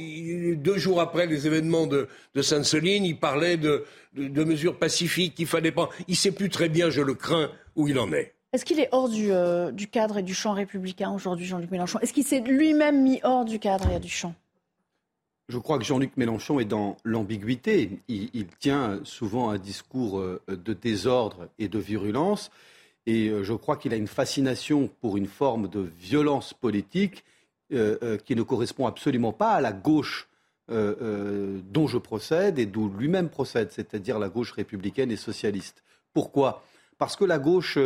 deux jours après les événements de, Sainte-Soline, il parlait de, mesures pacifiques qu'il fallait pas. Il ne sait plus très bien, je le crains, où il en est. Est-ce qu'il est hors euh, du, cadre et du champ républicain aujourd'hui, Jean-Luc Mélenchon? Est-ce qu'il s'est lui-même mis hors du cadre et du champ? Je crois que Jean-Luc Mélenchon est dans l'ambiguïté. Il, tient souvent un discours euh, de désordre et de virulence. Et euh, je crois qu'il a une fascination pour une forme de violence politique euh, euh, qui ne correspond absolument pas à la gauche euh, dont je procède et d'où lui-même procède, c'est-à-dire la gauche républicaine et socialiste. Pourquoi? Parce que la gauche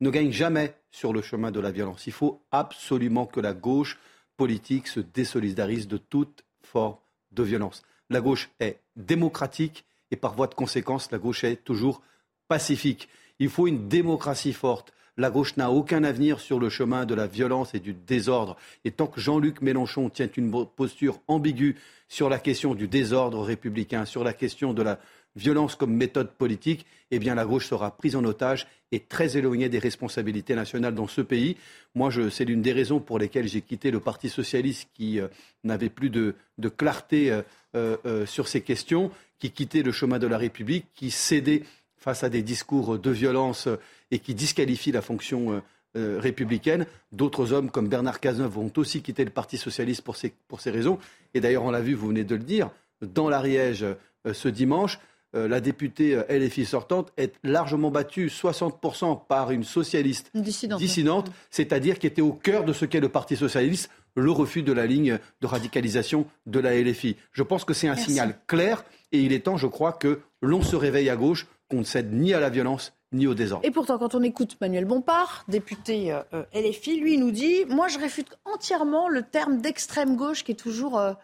ne gagne jamais sur le chemin de la violence. Il faut absolument que la gauche politique se désolidarise de toute forme de violence. La gauche est démocratique et par voie de conséquence, la gauche est toujours pacifique. Il faut une démocratie forte. La gauche n'a aucun avenir sur le chemin de la violence et du désordre. Et tant que Jean-Luc Mélenchon tient une posture ambiguë sur la question du désordre républicain, sur la question de la violence comme méthode politique, eh bien la gauche sera prise en otage et très éloignée des responsabilités nationales dans ce pays. Moi, c'est l'une des raisons pour lesquelles j'ai quitté le Parti socialiste qui euh, n'avait plus de, clarté euh, euh, sur ces questions, qui quittait le chemin de la République, qui cédait face à des discours de violence et qui disqualifient la fonction euh, euh, républicaine. D'autres hommes comme Bernard Cazeneuve ont aussi quitté le Parti socialiste pour ces, pour ces raisons. Et d'ailleurs, on l'a vu, vous venez de le dire, dans l'Ariège euh, ce dimanche, la députée LFI sortante est largement battue, 60% par une socialiste dissidente, c'est-à-dire qui était au cœur de ce qu'est le Parti socialiste, le refus de la ligne de radicalisation de la LFI. Je pense que c'est un signal clair et il est temps, je crois, que l'on se réveille à gauche, qu'on ne cède ni à la violence ni au désordre. Et pourtant, quand on écoute Manuel Bompard, député euh, LFI, lui nous dit Moi, je réfute entièrement le terme d'extrême gauche qui est toujours euh,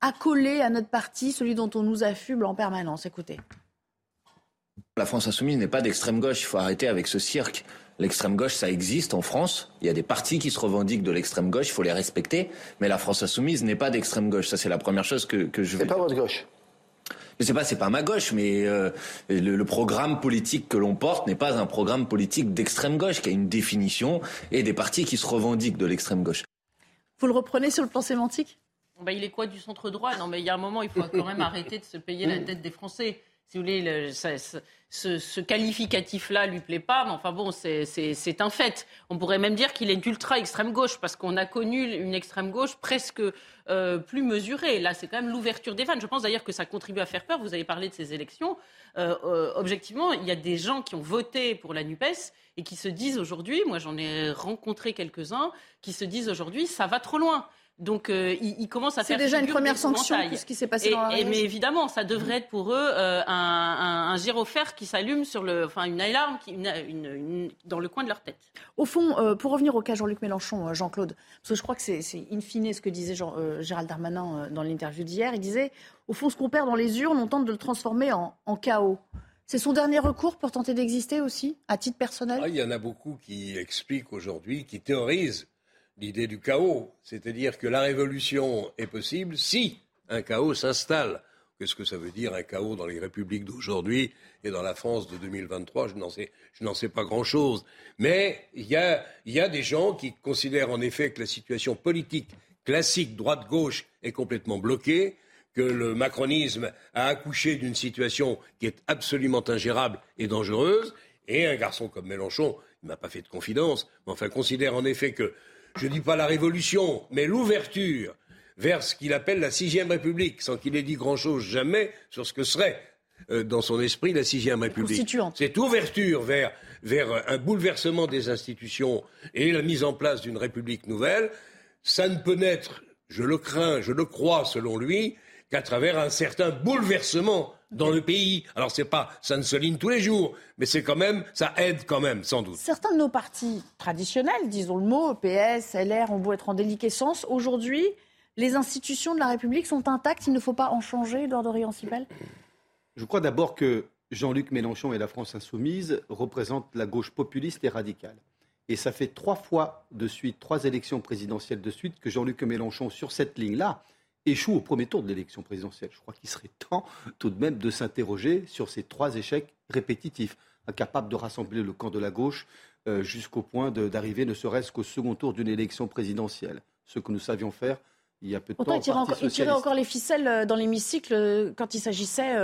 accolé à notre parti, celui dont on nous affuble en permanence. Écoutez. La France insoumise n'est pas d'extrême gauche. Il faut arrêter avec ce cirque. L'extrême gauche, ça existe en France. Il y a des partis qui se revendiquent de l'extrême gauche. Il faut les respecter. Mais la France insoumise n'est pas d'extrême gauche. Ça, c'est la première chose que, que je veux. C'est pas votre gauche. Je sais pas, c'est pas ma gauche, mais euh, le, le, programme politique que l'on porte n'est pas un programme politique d'extrême gauche, qui a une définition et des partis qui se revendiquent de l'extrême gauche. Vous le reprenez sur le plan sémantique? Bah, Il est quoi du centre droit Non, mais il y a un moment, il faut quand même arrêter de se payer la dette des Français si vous voulez, ce qualificatif-là lui plaît pas, mais enfin bon, c'est un fait. On pourrait même dire qu'il est d'ultra extrême gauche parce qu'on a connu une extrême gauche presque euh, plus mesurée. Là, c'est quand même l'ouverture des vannes. Je pense d'ailleurs que ça contribue à faire peur. Vous avez parlé de ces élections. Euh, euh, objectivement, il y a des gens qui ont voté pour la Nupes et qui se disent aujourd'hui, moi j'en ai rencontré quelques-uns, qui se disent aujourd'hui, ça va trop loin. Donc, euh, ils, commencent à faire. C'est déjà une première sanction, ce qui s'est passé dans la et, Mais évidemment, ça devrait être pour eux euh, un, un, un, gyrophare qui s'allume sur le, enfin une alarme qui, une, une, dans le coin de leur tête. Au fond, euh, pour revenir au cas Jean-Luc Mélenchon, euh, Jean-Claude, parce que je crois que c'est in fine ce que disait Jean, euh, Gérald Darmanin dans l'interview d'hier. Il disait, au fond, ce qu'on perd dans les urnes, on tente de le transformer en, en chaos. C'est son dernier recours pour tenter d'exister aussi, à titre personnel? Ah, Il y en a beaucoup qui expliquent aujourd'hui, qui théorisent l'idée du chaos, c'est-à-dire que la révolution est possible si un chaos s'installe. Qu'est-ce que ça veut dire un chaos dans les républiques d'aujourd'hui et dans la France de 2023 Je n'en sais, pas grand-chose. Mais il y a, des gens qui considèrent en effet que la situation politique classique droite-gauche est complètement bloquée, que le macronisme a accouché d'une situation qui est absolument ingérable et dangereuse, et un garçon comme Mélenchon, il m'a pas fait de confidence, mais enfin considère en effet que je ne dis pas la révolution, mais l'ouverture vers ce qu'il appelle la sixième République, sans qu'il ait dit grand-chose jamais sur ce que serait euh, dans son esprit la sixième République. Cette ouverture vers, vers un bouleversement des institutions et la mise en place d'une République nouvelle, ça ne peut naître, je le crains, je le crois selon lui, qu'à travers un certain bouleversement dans le pays. Alors c'est pas, ça ne se ligne tous les jours, mais c'est quand même, ça aide quand même, sans doute. Certains de nos partis traditionnels, disons le mot, PS, LR, ont beau être en déliquescence, aujourd'hui, les institutions de la République sont intactes, il ne faut pas en changer, Edouard dorian sipel Je crois d'abord que Jean-Luc Mélenchon et la France insoumise représentent la gauche populiste et radicale. Et ça fait trois fois de suite, trois élections présidentielles de suite, que Jean-Luc Mélenchon, sur cette ligne-là, échoue au premier tour de l'élection présidentielle. Je crois qu'il serait temps tout de même de s'interroger sur ces trois échecs répétitifs, incapables de rassembler le camp de la gauche euh, jusqu'au point d'arriver ne serait-ce qu'au second tour d'une élection présidentielle. Ce que nous savions faire il y a peu de temps. Il tirait, encore, les ficelles euh, dans l'hémicycle euh, quand il s'agissait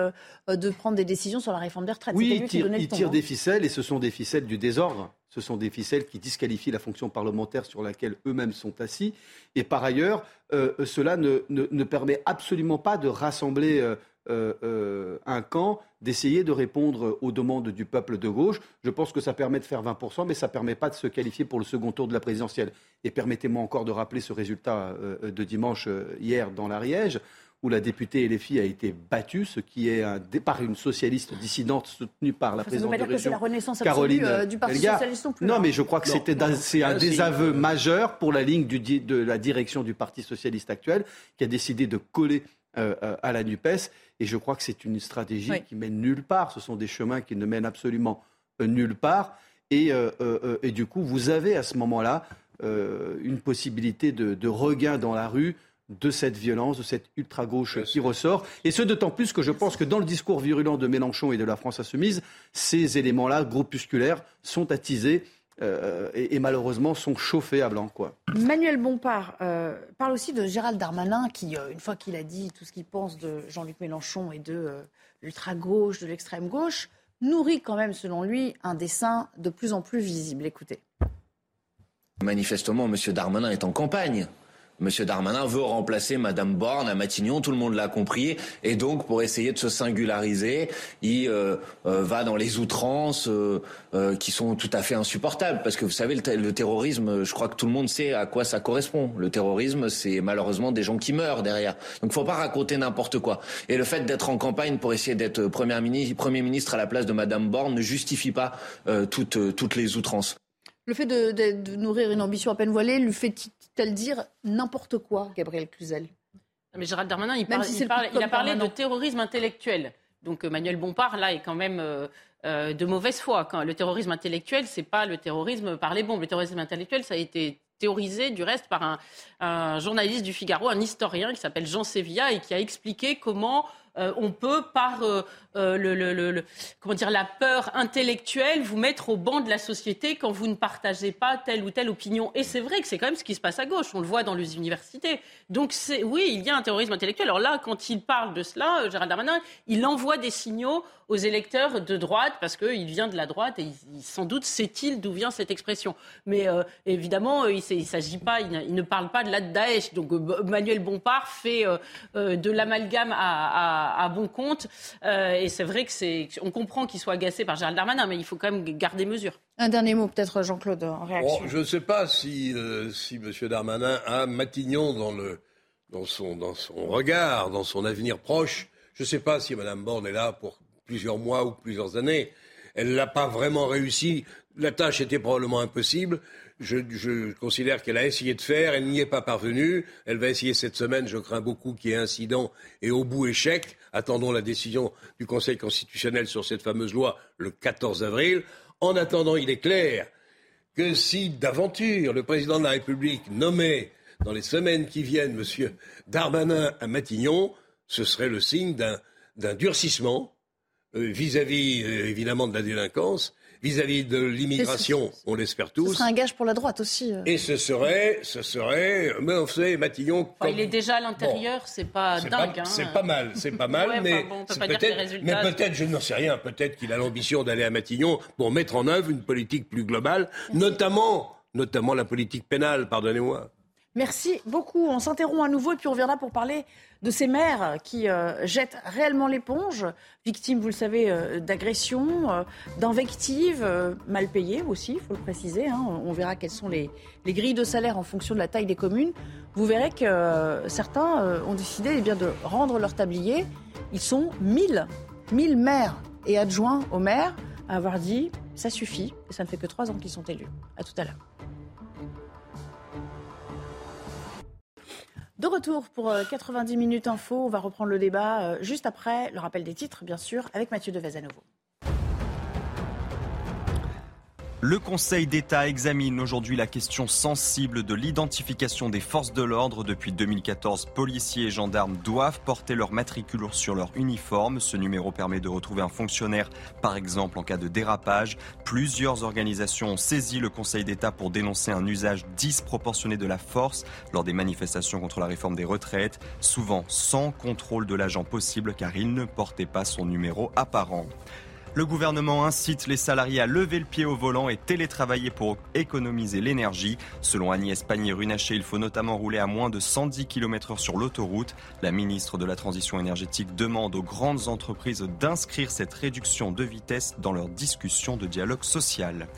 de prendre des décisions sur la réforme des retraites. Oui, il tire, il tire des ficelles et ce sont des ficelles du désordre. Ce sont des ficelles qui disqualifient la fonction parlementaire sur laquelle eux-mêmes sont assis. Et par ailleurs, euh, cela ne, ne, permet absolument pas de rassembler euh, euh, un camp, d'essayer de répondre aux demandes du peuple de gauche. Je pense que ça permet de faire 20%, mais ça ne permet pas de se qualifier pour le second tour de la présidentielle. Et permettez-moi encore de rappeler ce résultat de dimanche hier dans l'Ariège où la députée LFI a été battue, ce qui est un, par une socialiste dissidente soutenue par la présidente de région, la renaissance Caroline euh, du Parti socialiste non plus. Non, hein. mais je crois que c'était c'est un désaveu majeur pour la ligne du, de la direction du Parti socialiste actuel, qui a décidé de coller euh, euh, à la Nupes. Et je crois que c'est une stratégie qui mène nulle part. Ce sont des chemins qui ne mènent absolument nulle part. Et, et, du coup, vous avez à ce moment-là une possibilité de, de regain dans la rue de cette violence, de cette ultra-gauche qui ressort. Et ce, d'autant plus que je pense que dans le discours virulent de Mélenchon et de la France insoumise, ces éléments-là, groupusculaires, sont attisés euh, et, malheureusement sont chauffés à blanc. Quoi. Manuel Bompard euh, parle aussi de Gérald Darmanin qui, euh, une fois qu'il a dit tout ce qu'il pense de Jean-Luc Mélenchon et de l'ultra-gauche, de l'extrême-gauche, nourrit quand même, selon lui, un dessin de plus en plus visible. Écoutez. Manifestement, M. Darmanin est en campagne Monsieur Darmanin veut remplacer Madame Borne à Matignon, tout le monde l'a compris, et donc pour essayer de se singulariser, il euh, euh, va dans les outrances euh, qui sont tout à fait insupportables, parce que vous savez, le, terrorisme, je crois que tout le monde sait à quoi ça correspond. Le terrorisme, c'est malheureusement des gens qui meurent derrière. Donc, faut pas raconter n'importe quoi. Et le fait d'être en campagne pour essayer d'être premier ministre, à la place de Madame Borne ne justifie pas toutes toutes les outrances. Le fait de, nourrir une ambition à peine voilée lui fait-il dire n'importe quoi, Gabriel Cluzel? Mais Gérald Darmanin, il, il, a parlé de terrorisme intellectuel. Donc Manuel Bompard, là, est quand même euh, euh, de mauvaise foi. Quand le terrorisme intellectuel, c'est pas le terrorisme par les bombes. Le terrorisme intellectuel, ça a été théorisé du reste par un, un journaliste du Figaro, un historien qui s'appelle Jean Sévilla et qui a expliqué comment euh, on peut, par euh, euh, la peur intellectuelle, vous mettre au banc de la société quand vous ne partagez pas telle ou telle opinion. Et c'est vrai que c'est quand même ce qui se passe à gauche. On le voit dans les universités. Donc, oui, il y a un terrorisme intellectuel. Alors là, quand il parle de cela, Gérald Darmanin, il envoie des signaux aux électeurs de droite parce qu'il vient de la droite et sans doute sait-il d'où vient cette expression. Mais évidemment, il ne s'agit pas, il ne, parle pas de la Daesh. Donc Manuel Bompard fait de l'amalgame à, bon compte. Euh, et c'est vrai que c'est, on comprend qu'il soit agacé par Gérald Darmanin, mais il faut quand même garder mesure. Un dernier mot, peut-être Jean-Claude, en réaction. je ne sais pas si, euh, si M. Darmanin a Matignon dans, le, dans, son, dans son regard, dans son avenir proche. Je ne sais pas si Mme Borne est là pour plusieurs mois ou plusieurs années. Elle n'a pas vraiment réussi. La tâche était probablement impossible je, considère qu'elle a essayé de faire, elle n'y est pas parvenue. Elle va essayer cette semaine, je crains beaucoup qu'il y ait incident et au bout échec. Attendons la décision du Conseil constitutionnel sur cette fameuse loi le 14 avril. En attendant, il est clair que si d'aventure le président de la République nommait dans les semaines qui viennent M. Darmanin à Matignon, ce serait le signe d'un durcissement vis à vis évidemment de la délinquance vis-à-vis de l'immigration, on l'espère tous. Ce serait un gage pour la droite aussi. Euh. Et ce serait, ce serait, mais on sait, Matillon. Il est déjà à l'intérieur, c'est pas dingue. Hein. C'est pas mal, c'est pas mal, mais peut-être, mais peut-être, je n'en sais rien, peut-être qu'il a l'ambition d'aller à Matignon pour mettre en œuvre une politique plus globale, notamment, notamment la politique pénale, pardonnez-moi. Merci beaucoup. On s'interrompt à nouveau et puis on reviendra pour parler de ces mères qui euh, jettent réellement l'éponge, victimes, vous le savez, euh, d'agressions, euh, d'invectives, mal payées aussi, il faut le préciser. Hein. On, verra quelles sont les, grilles de salaire en fonction de la taille des communes. Vous verrez que certains ont décidé eh bien, de rendre leur tablier. Ils sont 1000, 1000 maires et adjoints aux maires à avoir dit ça suffit. Et ça ne fait que trois ans qu'ils sont élus. À tout à l'heure. De retour pour 90 euh, minutes info, on va reprendre le débat euh, juste après le rappel des titres, bien sûr, avec Mathieu Devez à nouveau. Le Conseil d'État examine aujourd'hui la question sensible de l'identification des forces de l'ordre. Depuis 2014, policiers et gendarmes doivent porter leur matricule sur leur uniforme. Ce numéro permet de retrouver un fonctionnaire, par exemple en cas de dérapage. Plusieurs organisations ont saisi le Conseil d'État pour dénoncer un usage disproportionné de la force lors des manifestations contre la réforme des retraites, souvent sans contrôle de l'agent possible car il ne portait pas son numéro apparent. Le gouvernement incite les salariés à lever le pied au volant et télétravailler pour économiser l'énergie. Selon Agnès Pannier-Runacher, il faut notamment rouler à moins de 110 km h sur l'autoroute. La ministre de la Transition énergétique demande aux grandes entreprises d'inscrire cette réduction de vitesse dans leurs discussions de dialogue social.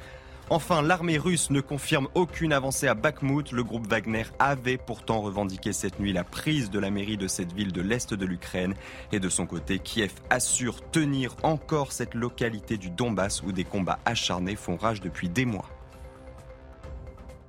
Enfin, l'armée russe ne confirme aucune avancée à Bakhmut. Le groupe Wagner avait pourtant revendiqué cette nuit la prise de la mairie de cette ville de l'Est de l'Ukraine. Et de son côté, Kiev assure tenir encore cette localité du Donbass où des combats acharnés font rage depuis des mois.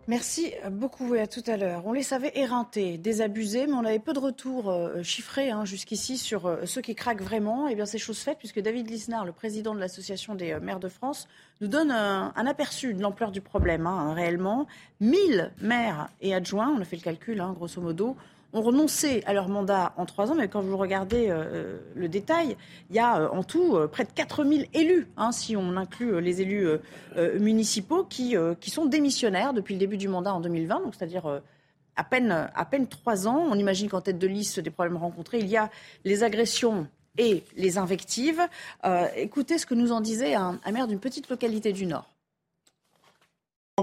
Merci beaucoup et à tout à l'heure. On les savait éreintés, désabusés, mais on avait peu de retours euh, chiffrés hein, jusqu'ici sur euh, ceux qui craquent vraiment. Et eh bien c'est chose faite puisque David Lisnard, le président de l'Association des euh, maires de France, nous donne un, aperçu de l'ampleur du problème hein, réellement. 1000 maires et adjoints, on a fait le calcul hein, grosso modo, ont renoncé à leur mandat en trois ans, mais quand vous regardez euh, le détail, il y a euh, en tout euh, près de 4000 élus, hein, si on inclut les élus municipaux, qui, sont démissionnaires depuis le début du mandat en 2020, donc c'est-à-dire à peine trois ans. On imagine qu'en tête de liste des problèmes rencontrés, il y a les agressions et les invectives. écoutez ce que nous en disait un maire d'une petite localité du Nord.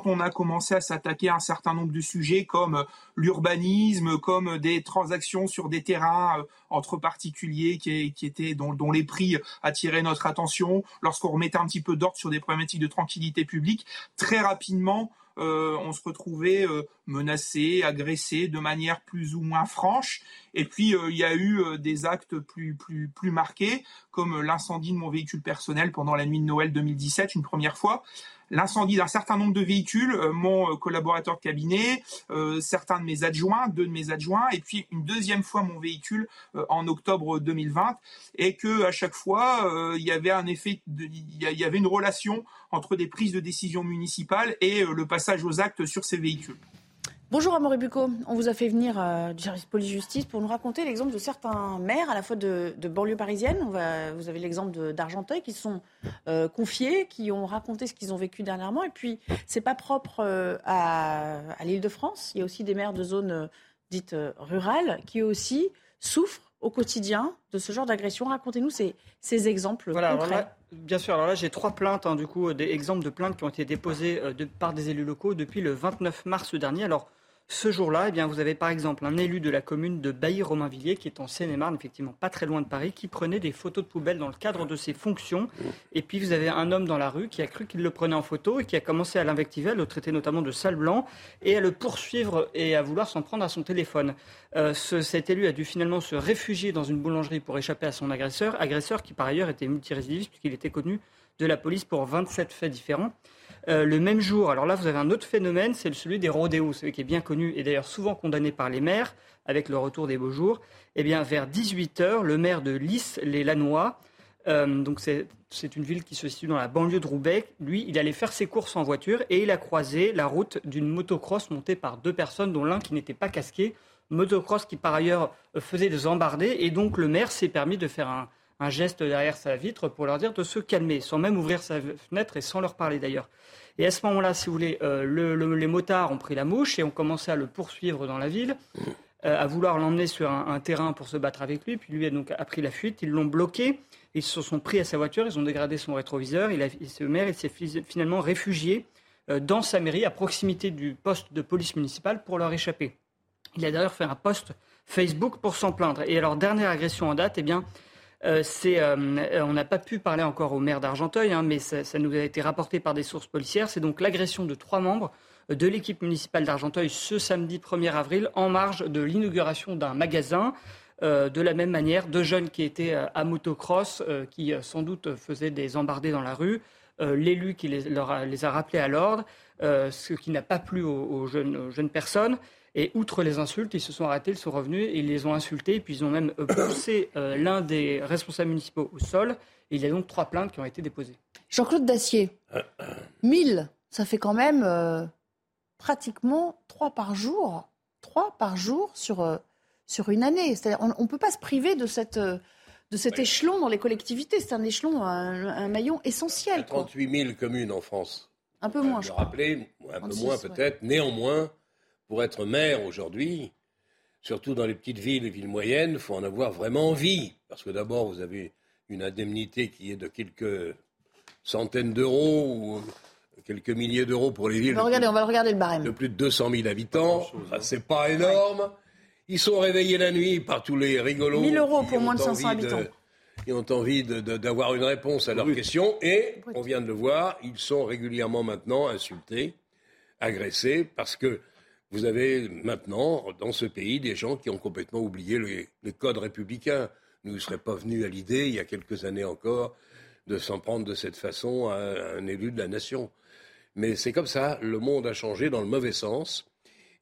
Quand on a commencé à s'attaquer à un certain nombre de sujets comme l'urbanisme, comme des transactions sur des terrains entre particuliers qui, étaient dont, les prix attiraient notre attention, lorsqu'on remettait un petit peu d'ordre sur des problématiques de tranquillité publique, très rapidement euh, on se retrouvait euh, menacé, agressé de manière plus ou moins franche. Et puis euh, il y a eu des actes plus plus marqués, comme l'incendie de mon véhicule personnel pendant la nuit de Noël 2017, une première fois l'incendie d'un certain nombre de véhicules, euh, mon euh, collaborateur de cabinet, euh, certains de mes adjoints, deux de mes adjoints, et puis une deuxième fois mon véhicule en octobre 2020, et que à chaque fois il y avait un effet, il y avait une relation entre des prises de décision municipales et le passage aux actes sur ces véhicules. Bonjour Amaury Bucco, on vous a fait venir euh, du service police-justice pour nous raconter l'exemple de certains maires à la fois de, banlieue parisienne. On va, vous avez l'exemple d'Argenteuil qui sont euh, confiés, qui ont raconté ce qu'ils ont vécu dernièrement. Et puis, c'est pas propre euh, à, l'île de France. Il y a aussi des maires de zones dites rurales qui aussi souffrent au quotidien de ce genre d'agression. Racontez-nous ces, ces, exemples concrets. bien sûr, alors là j'ai trois plaintes, hein, du coup, des exemples de plaintes qui ont été déposées par des élus locaux depuis le 29 mars dernier. Alors ce jour-là, eh bien, vous avez par exemple un élu de la commune de Bailly-Romainvilliers, qui est en Seine-et-Marne, effectivement pas très loin de Paris, qui prenait des photos de poubelles dans le cadre de ses fonctions. Et puis vous avez un homme dans la rue qui a cru qu'il le prenait en photo et qui a commencé à l'invectiver, à le traiter notamment de sale blanc, et à le poursuivre et à vouloir s'en prendre à son téléphone. Euh, cet élu a dû finalement se réfugier dans une boulangerie pour échapper à son agresseur, agresseur qui par ailleurs était multirécidiviste puisqu'il était connu de la police pour 27 faits différents. Euh, le même jour, alors là, vous avez un autre phénomène, c'est celui des rodéos, celui qui est bien connu et d'ailleurs souvent condamné par les maires avec le retour des beaux jours. Eh bien, vers 18h, le maire de Lys, les Lannois, euh, donc c'est une ville qui se situe dans la banlieue de Roubaix. Lui, il allait faire ses courses en voiture et il a croisé la route d'une motocross montée par deux personnes, dont l'un qui n'était pas casqué. Motocross qui par ailleurs faisait des embardées et donc le maire s'est permis de faire un, un geste derrière sa vitre pour leur dire de se calmer, sans même ouvrir sa fenêtre et sans leur parler d'ailleurs. Et à ce moment-là, si vous voulez, euh, les motards ont pris la mouche et ont commencé à le poursuivre dans la ville, euh, à vouloir l'emmener sur un, terrain pour se battre avec lui. Puis lui a donc pris la fuite, ils l'ont bloqué, ils se sont pris à sa voiture, ils ont dégradé son rétroviseur. Il a, ce maire, s'est finalement réfugié euh, dans sa mairie, à proximité du poste de police municipale, pour leur échapper. Il a d'ailleurs fait un post Facebook pour s'en plaindre. Et alors, dernière agression en date, eh bien, euh, euh, on n'a pas pu parler encore au maire d'Argenteuil, hein, mais ça, nous a été rapporté par des sources policières. C'est donc l'agression de trois membres de l'équipe municipale d'Argenteuil ce samedi 1er avril en marge de l'inauguration d'un magasin. Euh, de la même manière, deux jeunes qui étaient à motocross, qui sans doute faisaient des embardées dans la rue, l'élu qui les, a, rappelés à l'ordre, ce qui n'a pas plu aux jeunes personnes. Et outre les insultes, ils se sont arrêtés, ils sont revenus, et ils les ont insultés, puis ils ont même euh, poussé euh, l'un des responsables municipaux au sol. Et il y a donc trois plaintes qui ont été déposées. Jean-Claude Dacier, 1000, ça fait quand même euh, pratiquement trois par jour. Trois par jour sur, sur une année. C'est-à-dire on ne peut pas se priver de cette de cet échelon dans les collectivités. C'est un échelon, un, maillon essentiel. Il y a 38 000 communes en France. Un peu moins, je crois. rappeler, un peu moins peut-être. Néanmoins, pour être maire aujourd'hui, surtout dans les petites villes et villes moyennes, il faut en avoir vraiment envie. Parce que d'abord, vous avez une indemnité qui est de quelques centaines d'euros ou quelques milliers d'euros pour les villes. On va, on va regarder le barème. De plus de 200 000 habitants. c'est pas énorme. Ils sont réveillés la nuit par tous les rigolos. 1000 euros pour moins de 500 habitants. Ils ont envie d'avoir une réponse à leurs questions. Et, on vient de le voir, ils sont régulièrement maintenant insultés, agressés, parce que vous avez maintenant, dans ce pays, des gens qui ont complètement oublié les, codes républicains. Nous ne seraient pas venus à l'idée, il y a quelques années encore, de s'en prendre de cette façon à un élu de la nation. Mais c'est comme ça, le monde a changé dans le mauvais sens.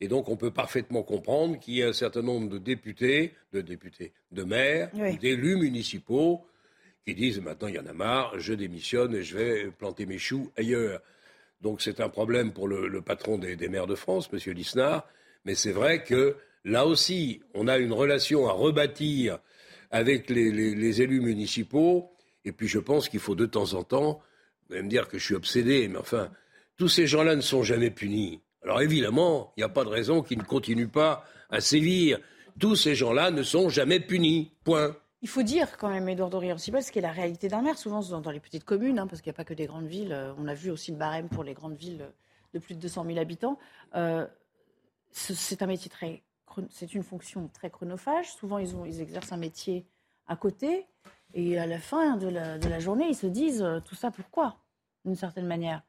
Et donc, on peut parfaitement comprendre qu'il y a un certain nombre de députés, de députés, de maires, d'élus municipaux qui disent maintenant, il y en a marre, je démissionne et je vais planter mes choux ailleurs. Donc c'est un problème pour le, patron des, maires de France, M. Lisnard. Mais c'est vrai que là aussi, on a une relation à rebâtir avec les, élus municipaux. Et puis je pense qu'il faut de temps en temps, vous me dire que je suis obsédé, mais enfin, tous ces gens-là ne sont jamais punis. Alors évidemment, il n'y a pas de raison qu'ils ne continuent pas à sévir. Tous ces gens-là ne sont jamais punis. Point. Il faut dire quand même, Edouard Dorier, aussi, ce qui est la réalité d'un maire, souvent dans, les petites communes, hein, parce qu'il n'y a pas que des grandes villes. Euh, on a vu aussi le barème pour les grandes villes de plus de 200 000 habitants. Euh, c'est un métier très, c'est une fonction très chronophage. Souvent, ils, ont, ils exercent un métier à côté. Et à la fin de la, de la journée, ils se disent euh, tout ça pourquoi, d'une certaine manière?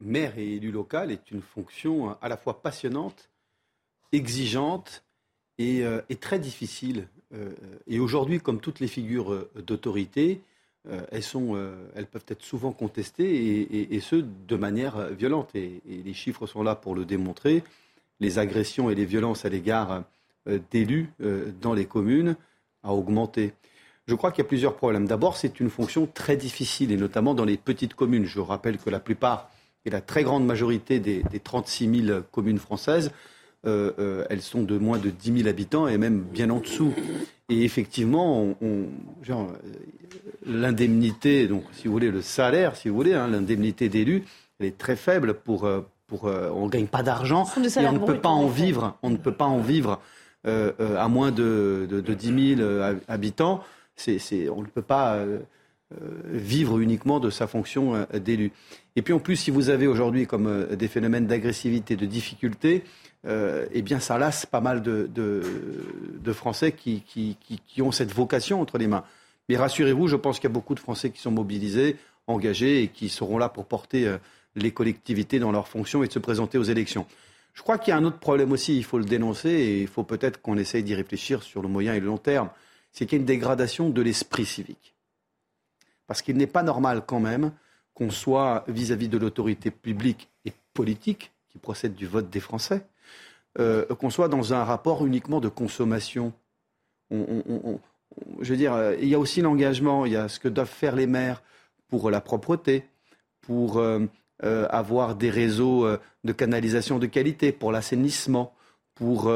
Maire et élu local est une fonction à la fois passionnante, exigeante et, euh, très difficile. Euh, et aujourd'hui, comme toutes les figures d'autorité, elles, sont, elles peuvent être souvent contestées et, ce, de manière violente. Et, et, les chiffres sont là pour le démontrer. Les agressions et les violences à l'égard d'élus dans les communes a augmenté. Je crois qu'il y a plusieurs problèmes. D'abord, c'est une fonction très difficile, et notamment dans les petites communes. Je rappelle que la plupart et la très grande majorité des, des 36 000 communes françaises, euh, euh, elles sont de moins de 10 000 habitants et même bien en dessous. Et effectivement, on, euh, l'indemnité, donc si vous voulez, le salaire, si vous voulez, hein, l'indemnité d'élu, elle est très faible pour. pour on ne gagne pas d'argent et on ne peut pas en vivre. On ne peut pas en vivre à moins de, de, de 10 000 habitants on ne peut pas vivre uniquement de sa fonction d'élu. Et puis en plus, si vous avez aujourd'hui comme des phénomènes d'agressivité, de difficulté, eh bien ça lasse pas mal de, Français qui, ont cette vocation entre les mains. Mais rassurez-vous, je pense qu'il y a beaucoup de Français qui sont mobilisés, engagés et qui seront là pour porter les collectivités dans leurs fonctions et de se présenter aux élections. Je crois qu'il y a un autre problème aussi, il faut le dénoncer et il faut peut-être qu'on essaye d'y réfléchir sur le moyen et le long terme c'est qu'il y a une dégradation de l'esprit civique. Parce qu'il n'est pas normal quand même qu'on soit vis-à-vis de l'autorité publique et politique qui procède du vote des Français, euh, qu'on soit dans un rapport uniquement de consommation. je veux dire, il y a aussi l'engagement, il y a ce que doivent faire les maires pour la propreté, pour euh, euh, avoir des réseaux de canalisation de qualité, pour l'assainissement, pour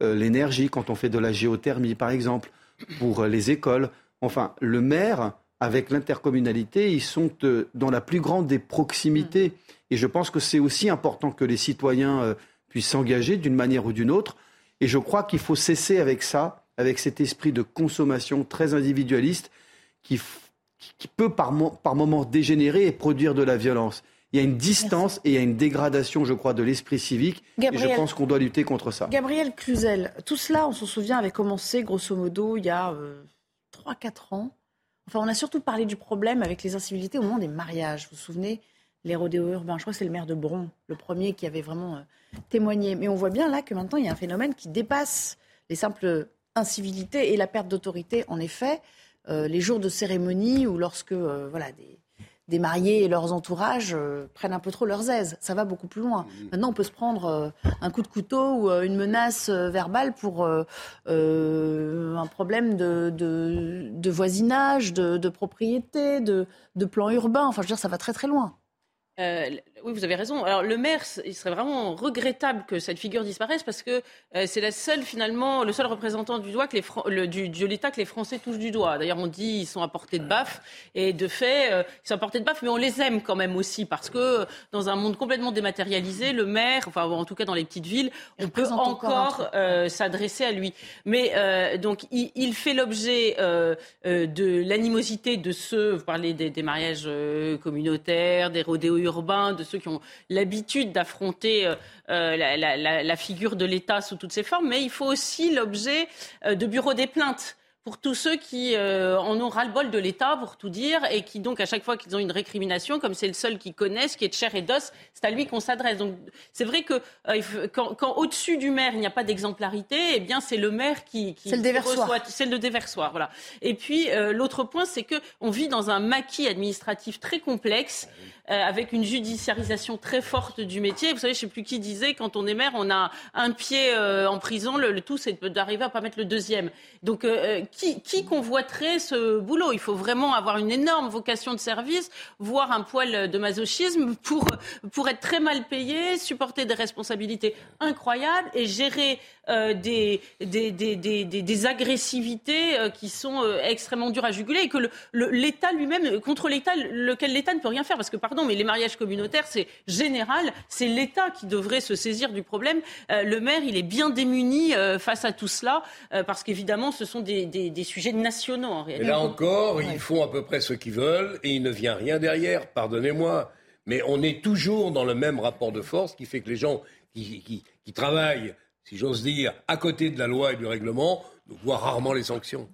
l'énergie, quand on fait de la géothermie par exemple, pour les écoles. Enfin, le maire, avec l'intercommunalité, ils sont euh, dans la plus grande des proximités. Et je pense que c'est aussi important que les citoyens puissent s'engager d'une manière ou d'une autre. Et je crois qu'il faut cesser avec ça, avec cet esprit de consommation très individualiste qui, peut par, par moments dégénérer et produire de la violence. Il y a une distance et il y a une dégradation, je crois, de l'esprit civique. et je pense qu'on doit lutter contre ça. Gabriel Cluzel, tout cela, on s'en souvient, avait commencé grosso modo il y a 3-4 euh, ans. Enfin, on a surtout parlé du problème avec les incivilités au moment des mariages. Vous vous souvenez? Les rodéos urbains. Je crois que c'est le maire de Bron, le premier qui avait vraiment euh, témoigné. Mais on voit bien là que maintenant, il y a un phénomène qui dépasse les simples incivilités et la perte d'autorité. En effet, euh, les jours de cérémonie ou lorsque voilà, des, des mariés et leurs entourages euh, prennent un peu trop leurs aises. Ça va beaucoup plus loin. Mm-hmm. Maintenant, on peut se prendre euh, un coup de couteau ou euh, une menace verbale pour un problème de, voisinage, de, propriété, de, de plan urbain. Enfin, je veux dire, ça va très très loin. Euh, oui, vous avez raison. Alors le maire, il serait vraiment regrettable que cette figure disparaisse parce que euh, c'est la seule finalement, le seul représentant du doigt que les le, du, de l'État que les Français touchent du doigt. D'ailleurs, on dit ils sont à portée de baffe et de fait, euh, ils sont à portée de baffe, mais on les aime quand même aussi parce que dans un monde complètement dématérialisé, le maire, enfin en tout cas dans les petites villes, on peut encore, s'adresser à lui. Mais donc il, il fait l'objet de l'animosité de ceux, vous parlez des, des mariages communautaires, des rodéos urbains, de ceux qui ont l'habitude d'affronter euh, euh, la, figure de l'État sous toutes ses formes, mais il faut aussi l'objet euh, de bureaux des plaintes pour tous ceux qui euh, en ont ras-le-bol de l'État, pour tout dire, et qui donc à chaque fois qu'ils ont une récrimination, comme c'est le seul qui connaissent, qui est de chair et d'os, c'est à lui qu'on s'adresse. Donc c'est vrai que euh, quand, au-dessus du maire il n'y a pas d'exemplarité, eh bien c'est le maire qui, qui c'est le déversoir. c'est le déversoir, voilà. Et puis euh, l'autre point, c'est que on vit dans un maquis administratif très complexe. Avec une judiciarisation très forte du métier. Vous savez, je ne sais plus qui disait, quand on est maire, on a un pied en prison, le, le tout c'est d'arriver à pas mettre le deuxième. Donc qui, convoiterait ce boulot? Il faut vraiment avoir une énorme vocation de service, voire un poil de masochisme pour, pour être très mal payé, supporter des responsabilités incroyables et gérer euh, des, des, des, des, agressivités euh, qui sont euh, extrêmement dures à juguler et que l'État lui-même, contre l'État, lequel l'État ne peut rien faire. Parce que, pardon, mais les mariages communautaires, c'est général, c'est l'État qui devrait se saisir du problème. le maire, il est bien démuni face à tout cela, parce qu'évidemment, ce sont des, sujets nationaux en réalité. Et là encore, ils font à peu près ce qu'ils veulent et il ne vient rien derrière, pardonnez-moi. Mais on est toujours dans le même rapport de force qui fait que les gens qui, travaillent, si j'ose dire, à côté de la loi et du règlement, voient rarement les sanctions.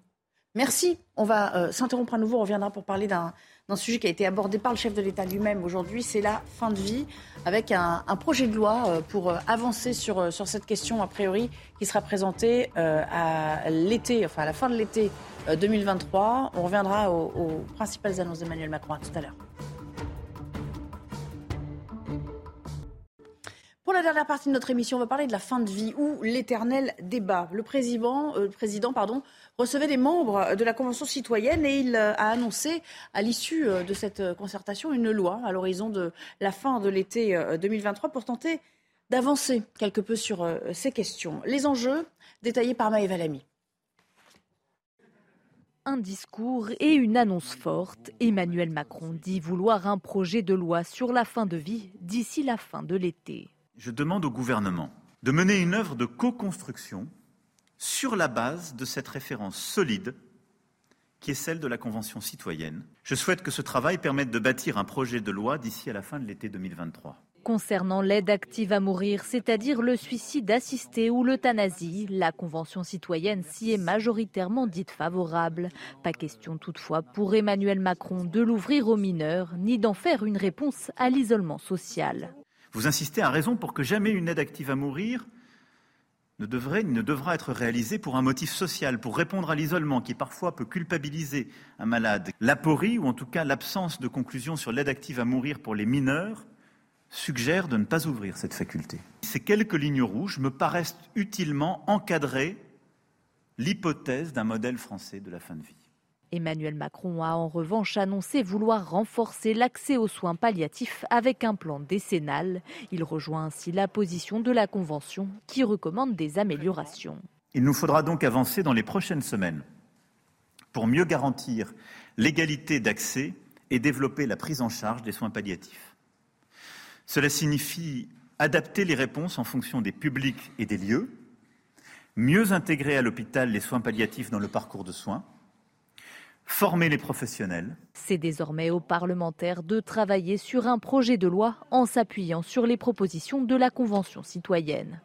Merci. On va euh, s'interrompre à nouveau. On reviendra pour parler d'un sujet qui a été abordé par le chef de l'État lui-même aujourd'hui. C'est la fin de vie, avec un, projet de loi euh, pour euh, avancer sur, sur cette question, a priori, qui sera présenté à l'été, enfin à la fin de l'été 2023. On reviendra aux, aux principales annonces d'Emmanuel Macron. À tout à l'heure. Pour la dernière partie de notre émission, on va parler de la fin de vie ou l'éternel débat. Le président, euh, recevait des membres de la Convention citoyenne et il euh, a annoncé à l'issue euh, de cette concertation une loi à l'horizon de la fin de l'été 2023 pour tenter d'avancer quelque peu sur ces questions. Les enjeux détaillés par Maëva Lamy. Un discours et une annonce forte. Emmanuel Macron dit vouloir un projet de loi sur la fin de vie d'ici la fin de l'été je demande au gouvernement de mener une œuvre de co-construction sur la base de cette référence solide qui est celle de la Convention citoyenne. Je souhaite que ce travail permette de bâtir un projet de loi d'ici à la fin de l'été 2023. Concernant l'aide active à mourir, c'est-à-dire le suicide assisté ou l'euthanasie, la Convention citoyenne s'y est majoritairement dite favorable. Pas question toutefois pour Emmanuel Macron de l'ouvrir aux mineurs, ni d'en faire une réponse à l'isolement social. Vous insistez à raison pour que jamais une aide active à mourir ne, devrait, ne devra être réalisée pour un motif social, pour répondre à l'isolement qui parfois peut culpabiliser un malade. L'aporie, ou en tout cas l'absence de conclusion sur l'aide active à mourir pour les mineurs, suggère de ne pas ouvrir cette faculté. Ces quelques lignes rouges me paraissent utilement encadrer l'hypothèse d'un modèle français de la fin de vie. Emmanuel Macron a en revanche annoncé vouloir renforcer l'accès aux soins palliatifs avec un plan décennal. Il rejoint ainsi la position de la Convention qui recommande des améliorations. Il nous faudra donc avancer dans les prochaines semaines pour mieux garantir l'égalité d'accès et développer la prise en charge des soins palliatifs. Cela signifie adapter les réponses en fonction des publics et des lieux, mieux intégrer à l'hôpital les soins palliatifs dans le parcours de soins, former les professionnels. C'est désormais aux parlementaires de travailler sur un projet de loi en s'appuyant sur les propositions de la Convention citoyenne.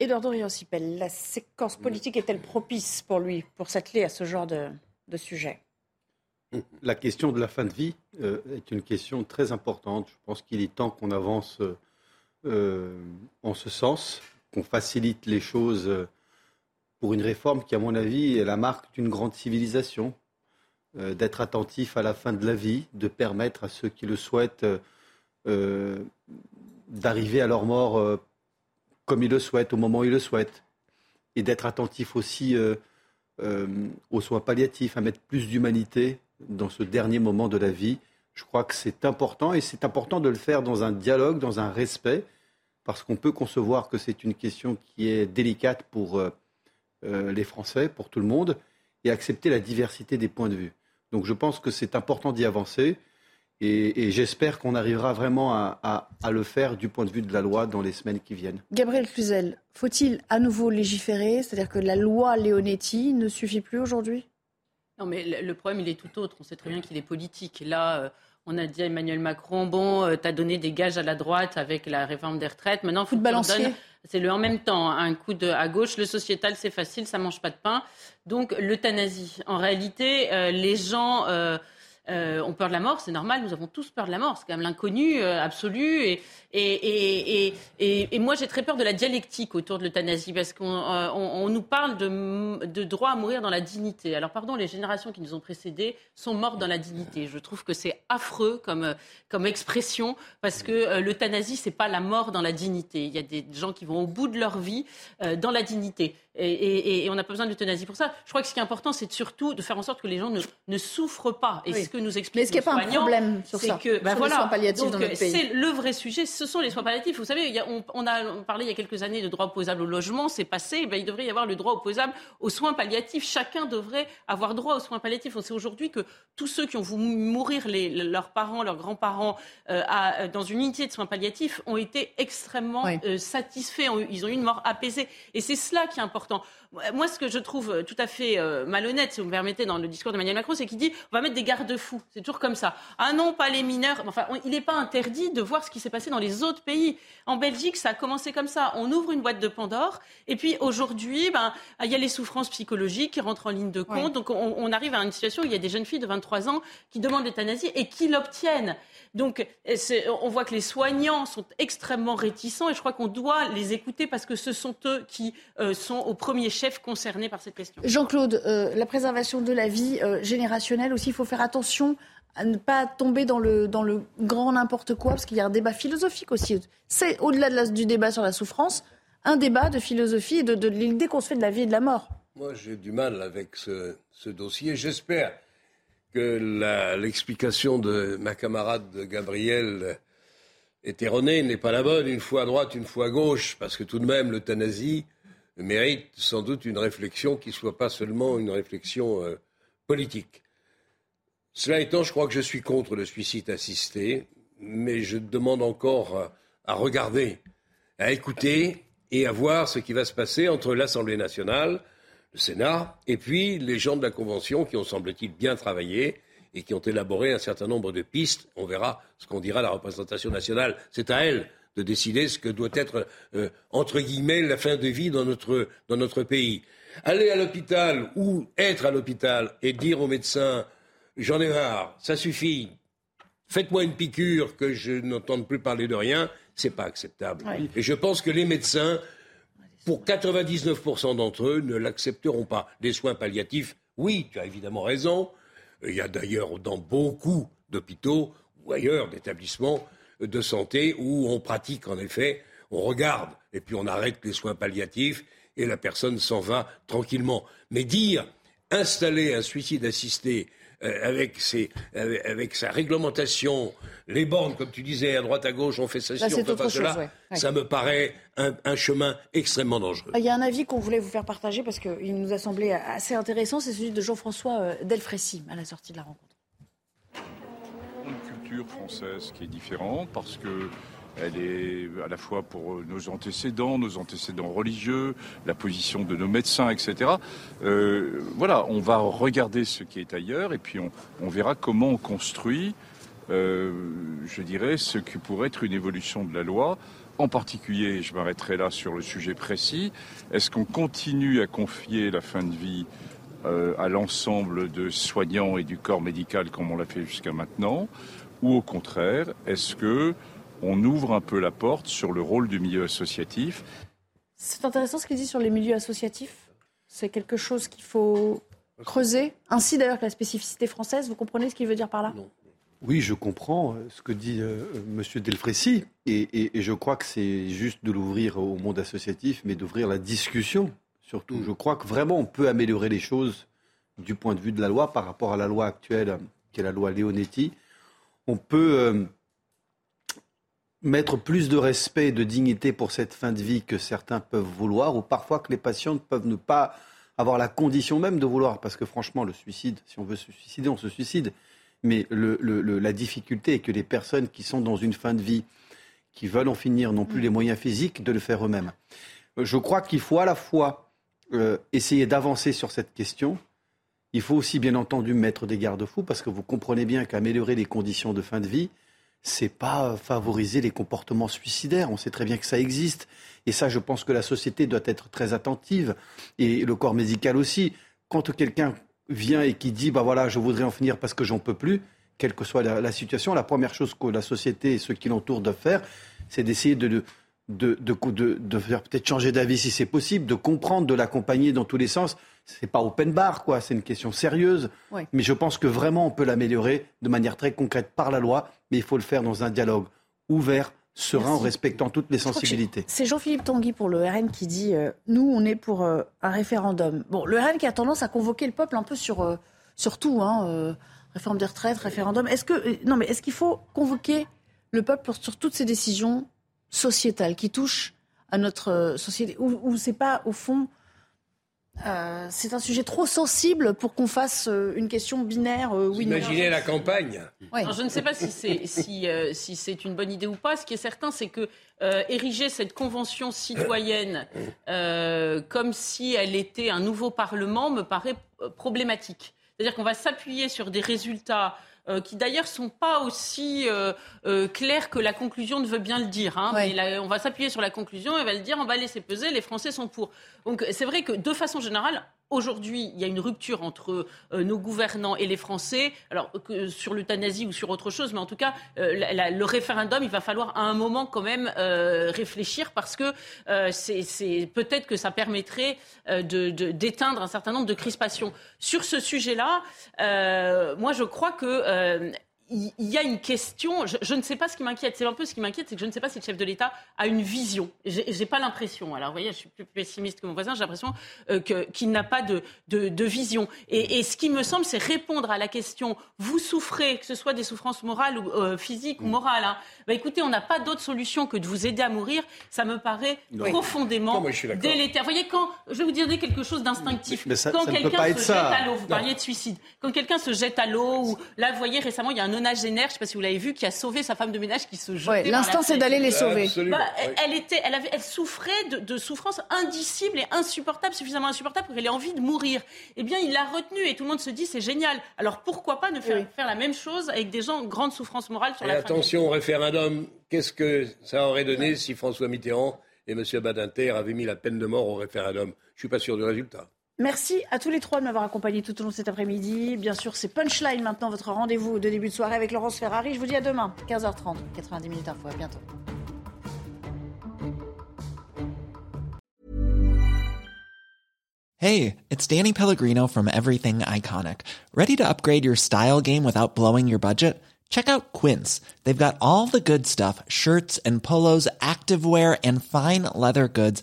Edouard Dorian-Sipel, la séquence politique est-elle propice pour lui, pour s'atteler à ce genre de, sujet? La question de la fin de vie euh, est une question très importante. Je pense qu'il est temps qu'on avance euh, en ce sens, qu'on facilite les choses euh, pour une réforme qui, à mon avis, est la marque d'une grande civilisation. Euh, d'être attentif à la fin de la vie, de permettre à ceux qui le souhaitent euh, euh, d'arriver à leur mort comme ils le souhaitent, au moment où ils le souhaitent, et d'être attentif aussi aux soins palliatifs, à mettre plus d'humanité dans ce dernier moment de la vie. Je crois que c'est important et c'est important de le faire dans un dialogue, dans un respect, parce qu'on peut concevoir que c'est une question qui est délicate pour les Français, pour tout le monde, et accepter la diversité des points de vue. Donc je pense que c'est important d'y avancer et, j'espère qu'on arrivera vraiment à, le faire du point de vue de la loi dans les semaines qui viennent. Gabriel Cluzel, faut-il à nouveau légiférer? C'est-à-dire que la loi Leonetti ne suffit plus aujourd'hui? Non, mais le problème, il est tout autre. On sait très bien qu'il est politique. Là, euh, on a dit à Emmanuel Macron, bon, euh, tu as donné des gages à la droite avec la réforme des retraites. Maintenant, faut que c'est le en même temps, hein. un coup de, à gauche, le sociétal c'est facile, ça mange pas de pain. Donc l'euthanasie. En réalité, euh, les gens euh, euh, ont peur de la mort, c'est normal, nous avons tous peur de la mort, c'est quand même l'inconnu absolu. Et, et, et, et, moi, j'ai très peur de la dialectique autour de l'euthanasie, parce qu'on on, nous parle de, de, droit à mourir dans la dignité. Alors, pardon, les générations qui nous ont précédés sont mortes dans la dignité. Je trouve que c'est affreux comme, comme expression, parce que l'euthanasie, c'est pas la mort dans la dignité. Il y a des gens qui vont au bout de leur vie dans la dignité. Et, on n'a pas besoin de l'euthanasie pour ça. Je crois que ce qui est important, c'est surtout de faire en sorte que les gens ne, ne souffrent pas. Et que nous expliquent Mais qu'il n'y a pas un problème sur ça que, ben voilà, C'est le vrai sujet, ce sont les soins palliatifs. Vous savez, on, a parlé il y a quelques années de droit opposable au logement, c'est passé. Ben, il devrait y avoir le droit opposable aux soins palliatifs. Chacun devrait avoir droit aux soins palliatifs. On sait aujourd'hui que tous ceux qui ont voulu mourir, les, leurs parents, leurs grands-parents, euh, dans une unité de soins palliatifs, ont été extrêmement euh, satisfaits. Ils ont eu une mort apaisée. Et c'est cela qui est important moi, ce que je trouve tout à fait euh, malhonnête, si vous me permettez, dans le discours d'Emmanuel Macron, c'est qu'il dit on va mettre des garde-fous C'est toujours comme ça. Ah non, pas les mineurs. Enfin, il n'est pas interdit de voir ce qui s'est passé dans les autres pays. En Belgique, ça a commencé comme ça. On ouvre une boîte de Pandore. Et puis aujourd'hui, ben, il y a les souffrances psychologiques qui rentrent en ligne de compte. Donc on, arrive à une situation où il y a des jeunes filles de 23 ans qui demandent l'euthanasie et qui l'obtiennent. Donc on voit que les soignants sont extrêmement réticents et je crois qu'on doit les écouter parce que ce sont eux qui euh, sont au premier chef concernés par cette question. Jean-Claude, euh, la préservation de la vie euh, générationnelle aussi, il faut faire attention à ne pas tomber dans le, dans le grand n'importe quoi, parce qu'il y a un débat philosophique aussi. C'est au-delà du débat sur la souffrance, un débat de philosophie et de, de l'idée qu'on se fait de la vie et de la mort. Moi, j'ai du mal avec ce, ce dossier. J'espère que l'explication de ma camarade Gabriel est erronée, n'est pas la bonne, une fois à droite, une fois à gauche, parce que tout de même, l'euthanasie mérite sans doute une réflexion qui ne soit pas seulement une réflexion euh, politique. Cela étant, je crois que je suis contre le suicide assisté, mais je demande encore à regarder, à écouter et à voir ce qui va se passer entre l'Assemblée nationale, le Sénat, et puis les gens de la Convention qui ont, semble-t-il, bien travaillé et qui ont élaboré un certain nombre de pistes. On verra ce qu'on dira la représentation nationale. C'est à elle de décider ce que doit être, euh, entre guillemets, la fin de vie dans notre, dans notre pays. Aller à l'hôpital ou être à l'hôpital et dire aux médecins J'en ai marre, ça suffit, faites-moi une piqûre que je n'entende plus parler de rien, c'est pas acceptable. Et je pense que les médecins, pour 99% d'entre eux, ne l'accepteront pas. Des soins palliatifs, oui, tu as évidemment raison. Il y a d'ailleurs dans beaucoup d'hôpitaux ou ailleurs d'établissements de santé où on pratique en effet, on regarde et puis on arrête les soins palliatifs et la personne s'en va tranquillement. Mais dire installer un suicide assisté euh, avec, avec, sa réglementation, les bornes, comme tu disais, à droite à gauche, on fait ça, on fait pas cela, ça me paraît un, chemin extrêmement dangereux. Il y a un avis qu'on voulait vous faire partager parce qu'il nous a semblé assez intéressant, c'est celui de Jean-François euh, Delfrécy à la sortie de la rencontre. Une culture française qui est différente parce que elle est à la fois pour nos antécédents, nos antécédents religieux, la position de nos médecins, etc. Euh, voilà, on va regarder ce qui est ailleurs et puis on, verra comment on construit, euh, je dirais, ce qui pourrait être une évolution de la loi. En particulier, je m'arrêterai là sur le sujet précis, est-ce qu'on continue à confier la fin de vie euh, à l'ensemble de soignants et du corps médical comme on l'a fait jusqu'à maintenant Ou au contraire, est-ce que on ouvre un peu la porte sur le rôle du milieu associatif. C'est intéressant ce qu'il dit sur les milieux associatifs. C'est quelque chose qu'il faut creuser. Ainsi d'ailleurs que la spécificité française. Vous comprenez ce qu'il veut dire par là? Oui, je comprends euh, ce que dit euh, M. Delfrécy. Et, je crois que c'est juste de l'ouvrir au monde associatif, mais d'ouvrir la discussion. Surtout, je crois que vraiment on peut améliorer les choses du point de vue de la loi par rapport à la loi actuelle, qui est la loi Leonetti. On peut euh, mettre plus de respect et de dignité pour cette fin de vie que certains peuvent vouloir, ou parfois que les patients peuvent ne pas avoir la condition même de vouloir, parce que franchement, le suicide, si on veut se suicider, on se suicide. Mais la difficulté est que les personnes qui sont dans une fin de vie, qui veulent en finir, n'ont plus les moyens physiques de le faire eux-mêmes. Je crois qu'il faut à la fois euh, essayer d'avancer sur cette question. Il faut aussi, bien entendu, mettre des garde-fous, parce que vous comprenez bien qu'améliorer les conditions de fin de vie, c'est pas favoriser les comportements suicidaires. On sait très bien que ça existe. Et ça, je pense que la société doit être très attentive. Et le corps médical aussi. Quand quelqu'un vient et qui dit, bah voilà, je voudrais en finir parce que j'en peux plus, quelle que soit la, situation, la première chose que la société et ceux qui l'entourent doivent faire, c'est d'essayer de, de, de, de, faire peut-être changer d'avis si c'est possible, de comprendre, de l'accompagner dans tous les sens. C'est pas open bar, quoi. C'est une question sérieuse. Mais je pense que vraiment on peut l'améliorer de manière très concrète par la loi, mais il faut le faire dans un dialogue ouvert, serein, en respectant toutes les sensibilités. C'est Jean-Philippe Tanguy pour le RN qui dit euh, nous, on est pour euh, un référendum. Bon, le RN qui a tendance à convoquer le peuple un peu sur, euh, sur tout, hein, réforme des retraites, référendum. Est-ce que non, mais est-ce qu'il faut convoquer le peuple sur toutes ces décisions sociétale qui touche à notre société, où, c'est pas au fond euh, c'est un sujet trop sensible pour qu'on fasse euh, une question binaire. oui, Imaginez la campagne. je ne sais pas si c'est si, si c'est une bonne idée ou pas. Ce qui est certain, c'est que ériger cette convention citoyenne comme si elle était un nouveau parlement me paraît problématique. C'est-à-dire qu'on va s'appuyer sur des résultats euh, qui d'ailleurs sont pas aussi euh, euh, claires que la conclusion ne veut bien le dire. Hein. Mais on va s'appuyer sur la conclusion et va le dire, on va laisser peser, les Français sont pour. Donc c'est vrai que de façon générale, Aujourd'hui, il y a une rupture entre nos gouvernants et les Français. Alors, que sur l'euthanasie ou sur autre chose, mais en tout cas, le référendum, il va falloir à un moment quand même réfléchir parce que c'est peut-être que ça permettrait d'éteindre un certain nombre de crispations. Sur ce sujet-là, moi, je crois que euh, il y a une question, je, ne sais pas ce qui m'inquiète, c'est un peu ce qui m'inquiète, c'est que je ne sais pas si le chef de l'État a une vision. J'ai pas l'impression, alors vous voyez, je suis plus pessimiste que mon voisin, j'ai l'impression euh, qu'il n'a pas de, de, vision. Et, ce qui me semble, c'est répondre à la question, vous souffrez, que ce soit des souffrances morales ou euh, physiques ou morales, hein. bah, écoutez, on n'a pas d'autre solution que de vous aider à mourir, ça me paraît profondément délétère. Vous voyez, quand, je vais vous dire quelque chose d'instinctif, quand quelqu'un se jette à l'eau, vous parliez de suicide, quand quelqu'un se jette à l'eau, ou là, vous voyez, récemment, il y a un nonagénaire, je ne sais pas si vous l'avez vu, qui a sauvé sa femme de ménage qui se jetait. L'instant, c'est d'aller les sauver. Bah, elle, était, elle, avait, elle souffrait de, de souffrances indicibles et insupportables, suffisamment insupportables pour qu'elle ait envie de mourir. Eh bien, il l'a retenue et tout le monde se dit c'est génial. Alors pourquoi pas ne faire, faire la même chose avec des gens en grande souffrance morale sur et la Attention au référendum. Qu'est-ce que ça aurait donné si François Mitterrand et M. Badinter avaient mis la peine de mort au référendum? Je ne suis pas sûr du résultat. Merci à tous les trois de m'avoir accompagné tout au long de cet après-midi. Bien sûr, c'est Punchline maintenant, votre rendez-vous de début de soirée avec Laurence Ferrari. Je vous dis à demain, 15h30, 90 minutes info. À bientôt. Hey, it's Danny Pellegrino from Everything Iconic. Ready to upgrade your style game without blowing your budget? Check out Quince. They've got all the good stuff shirts and polos, activewear, and fine leather goods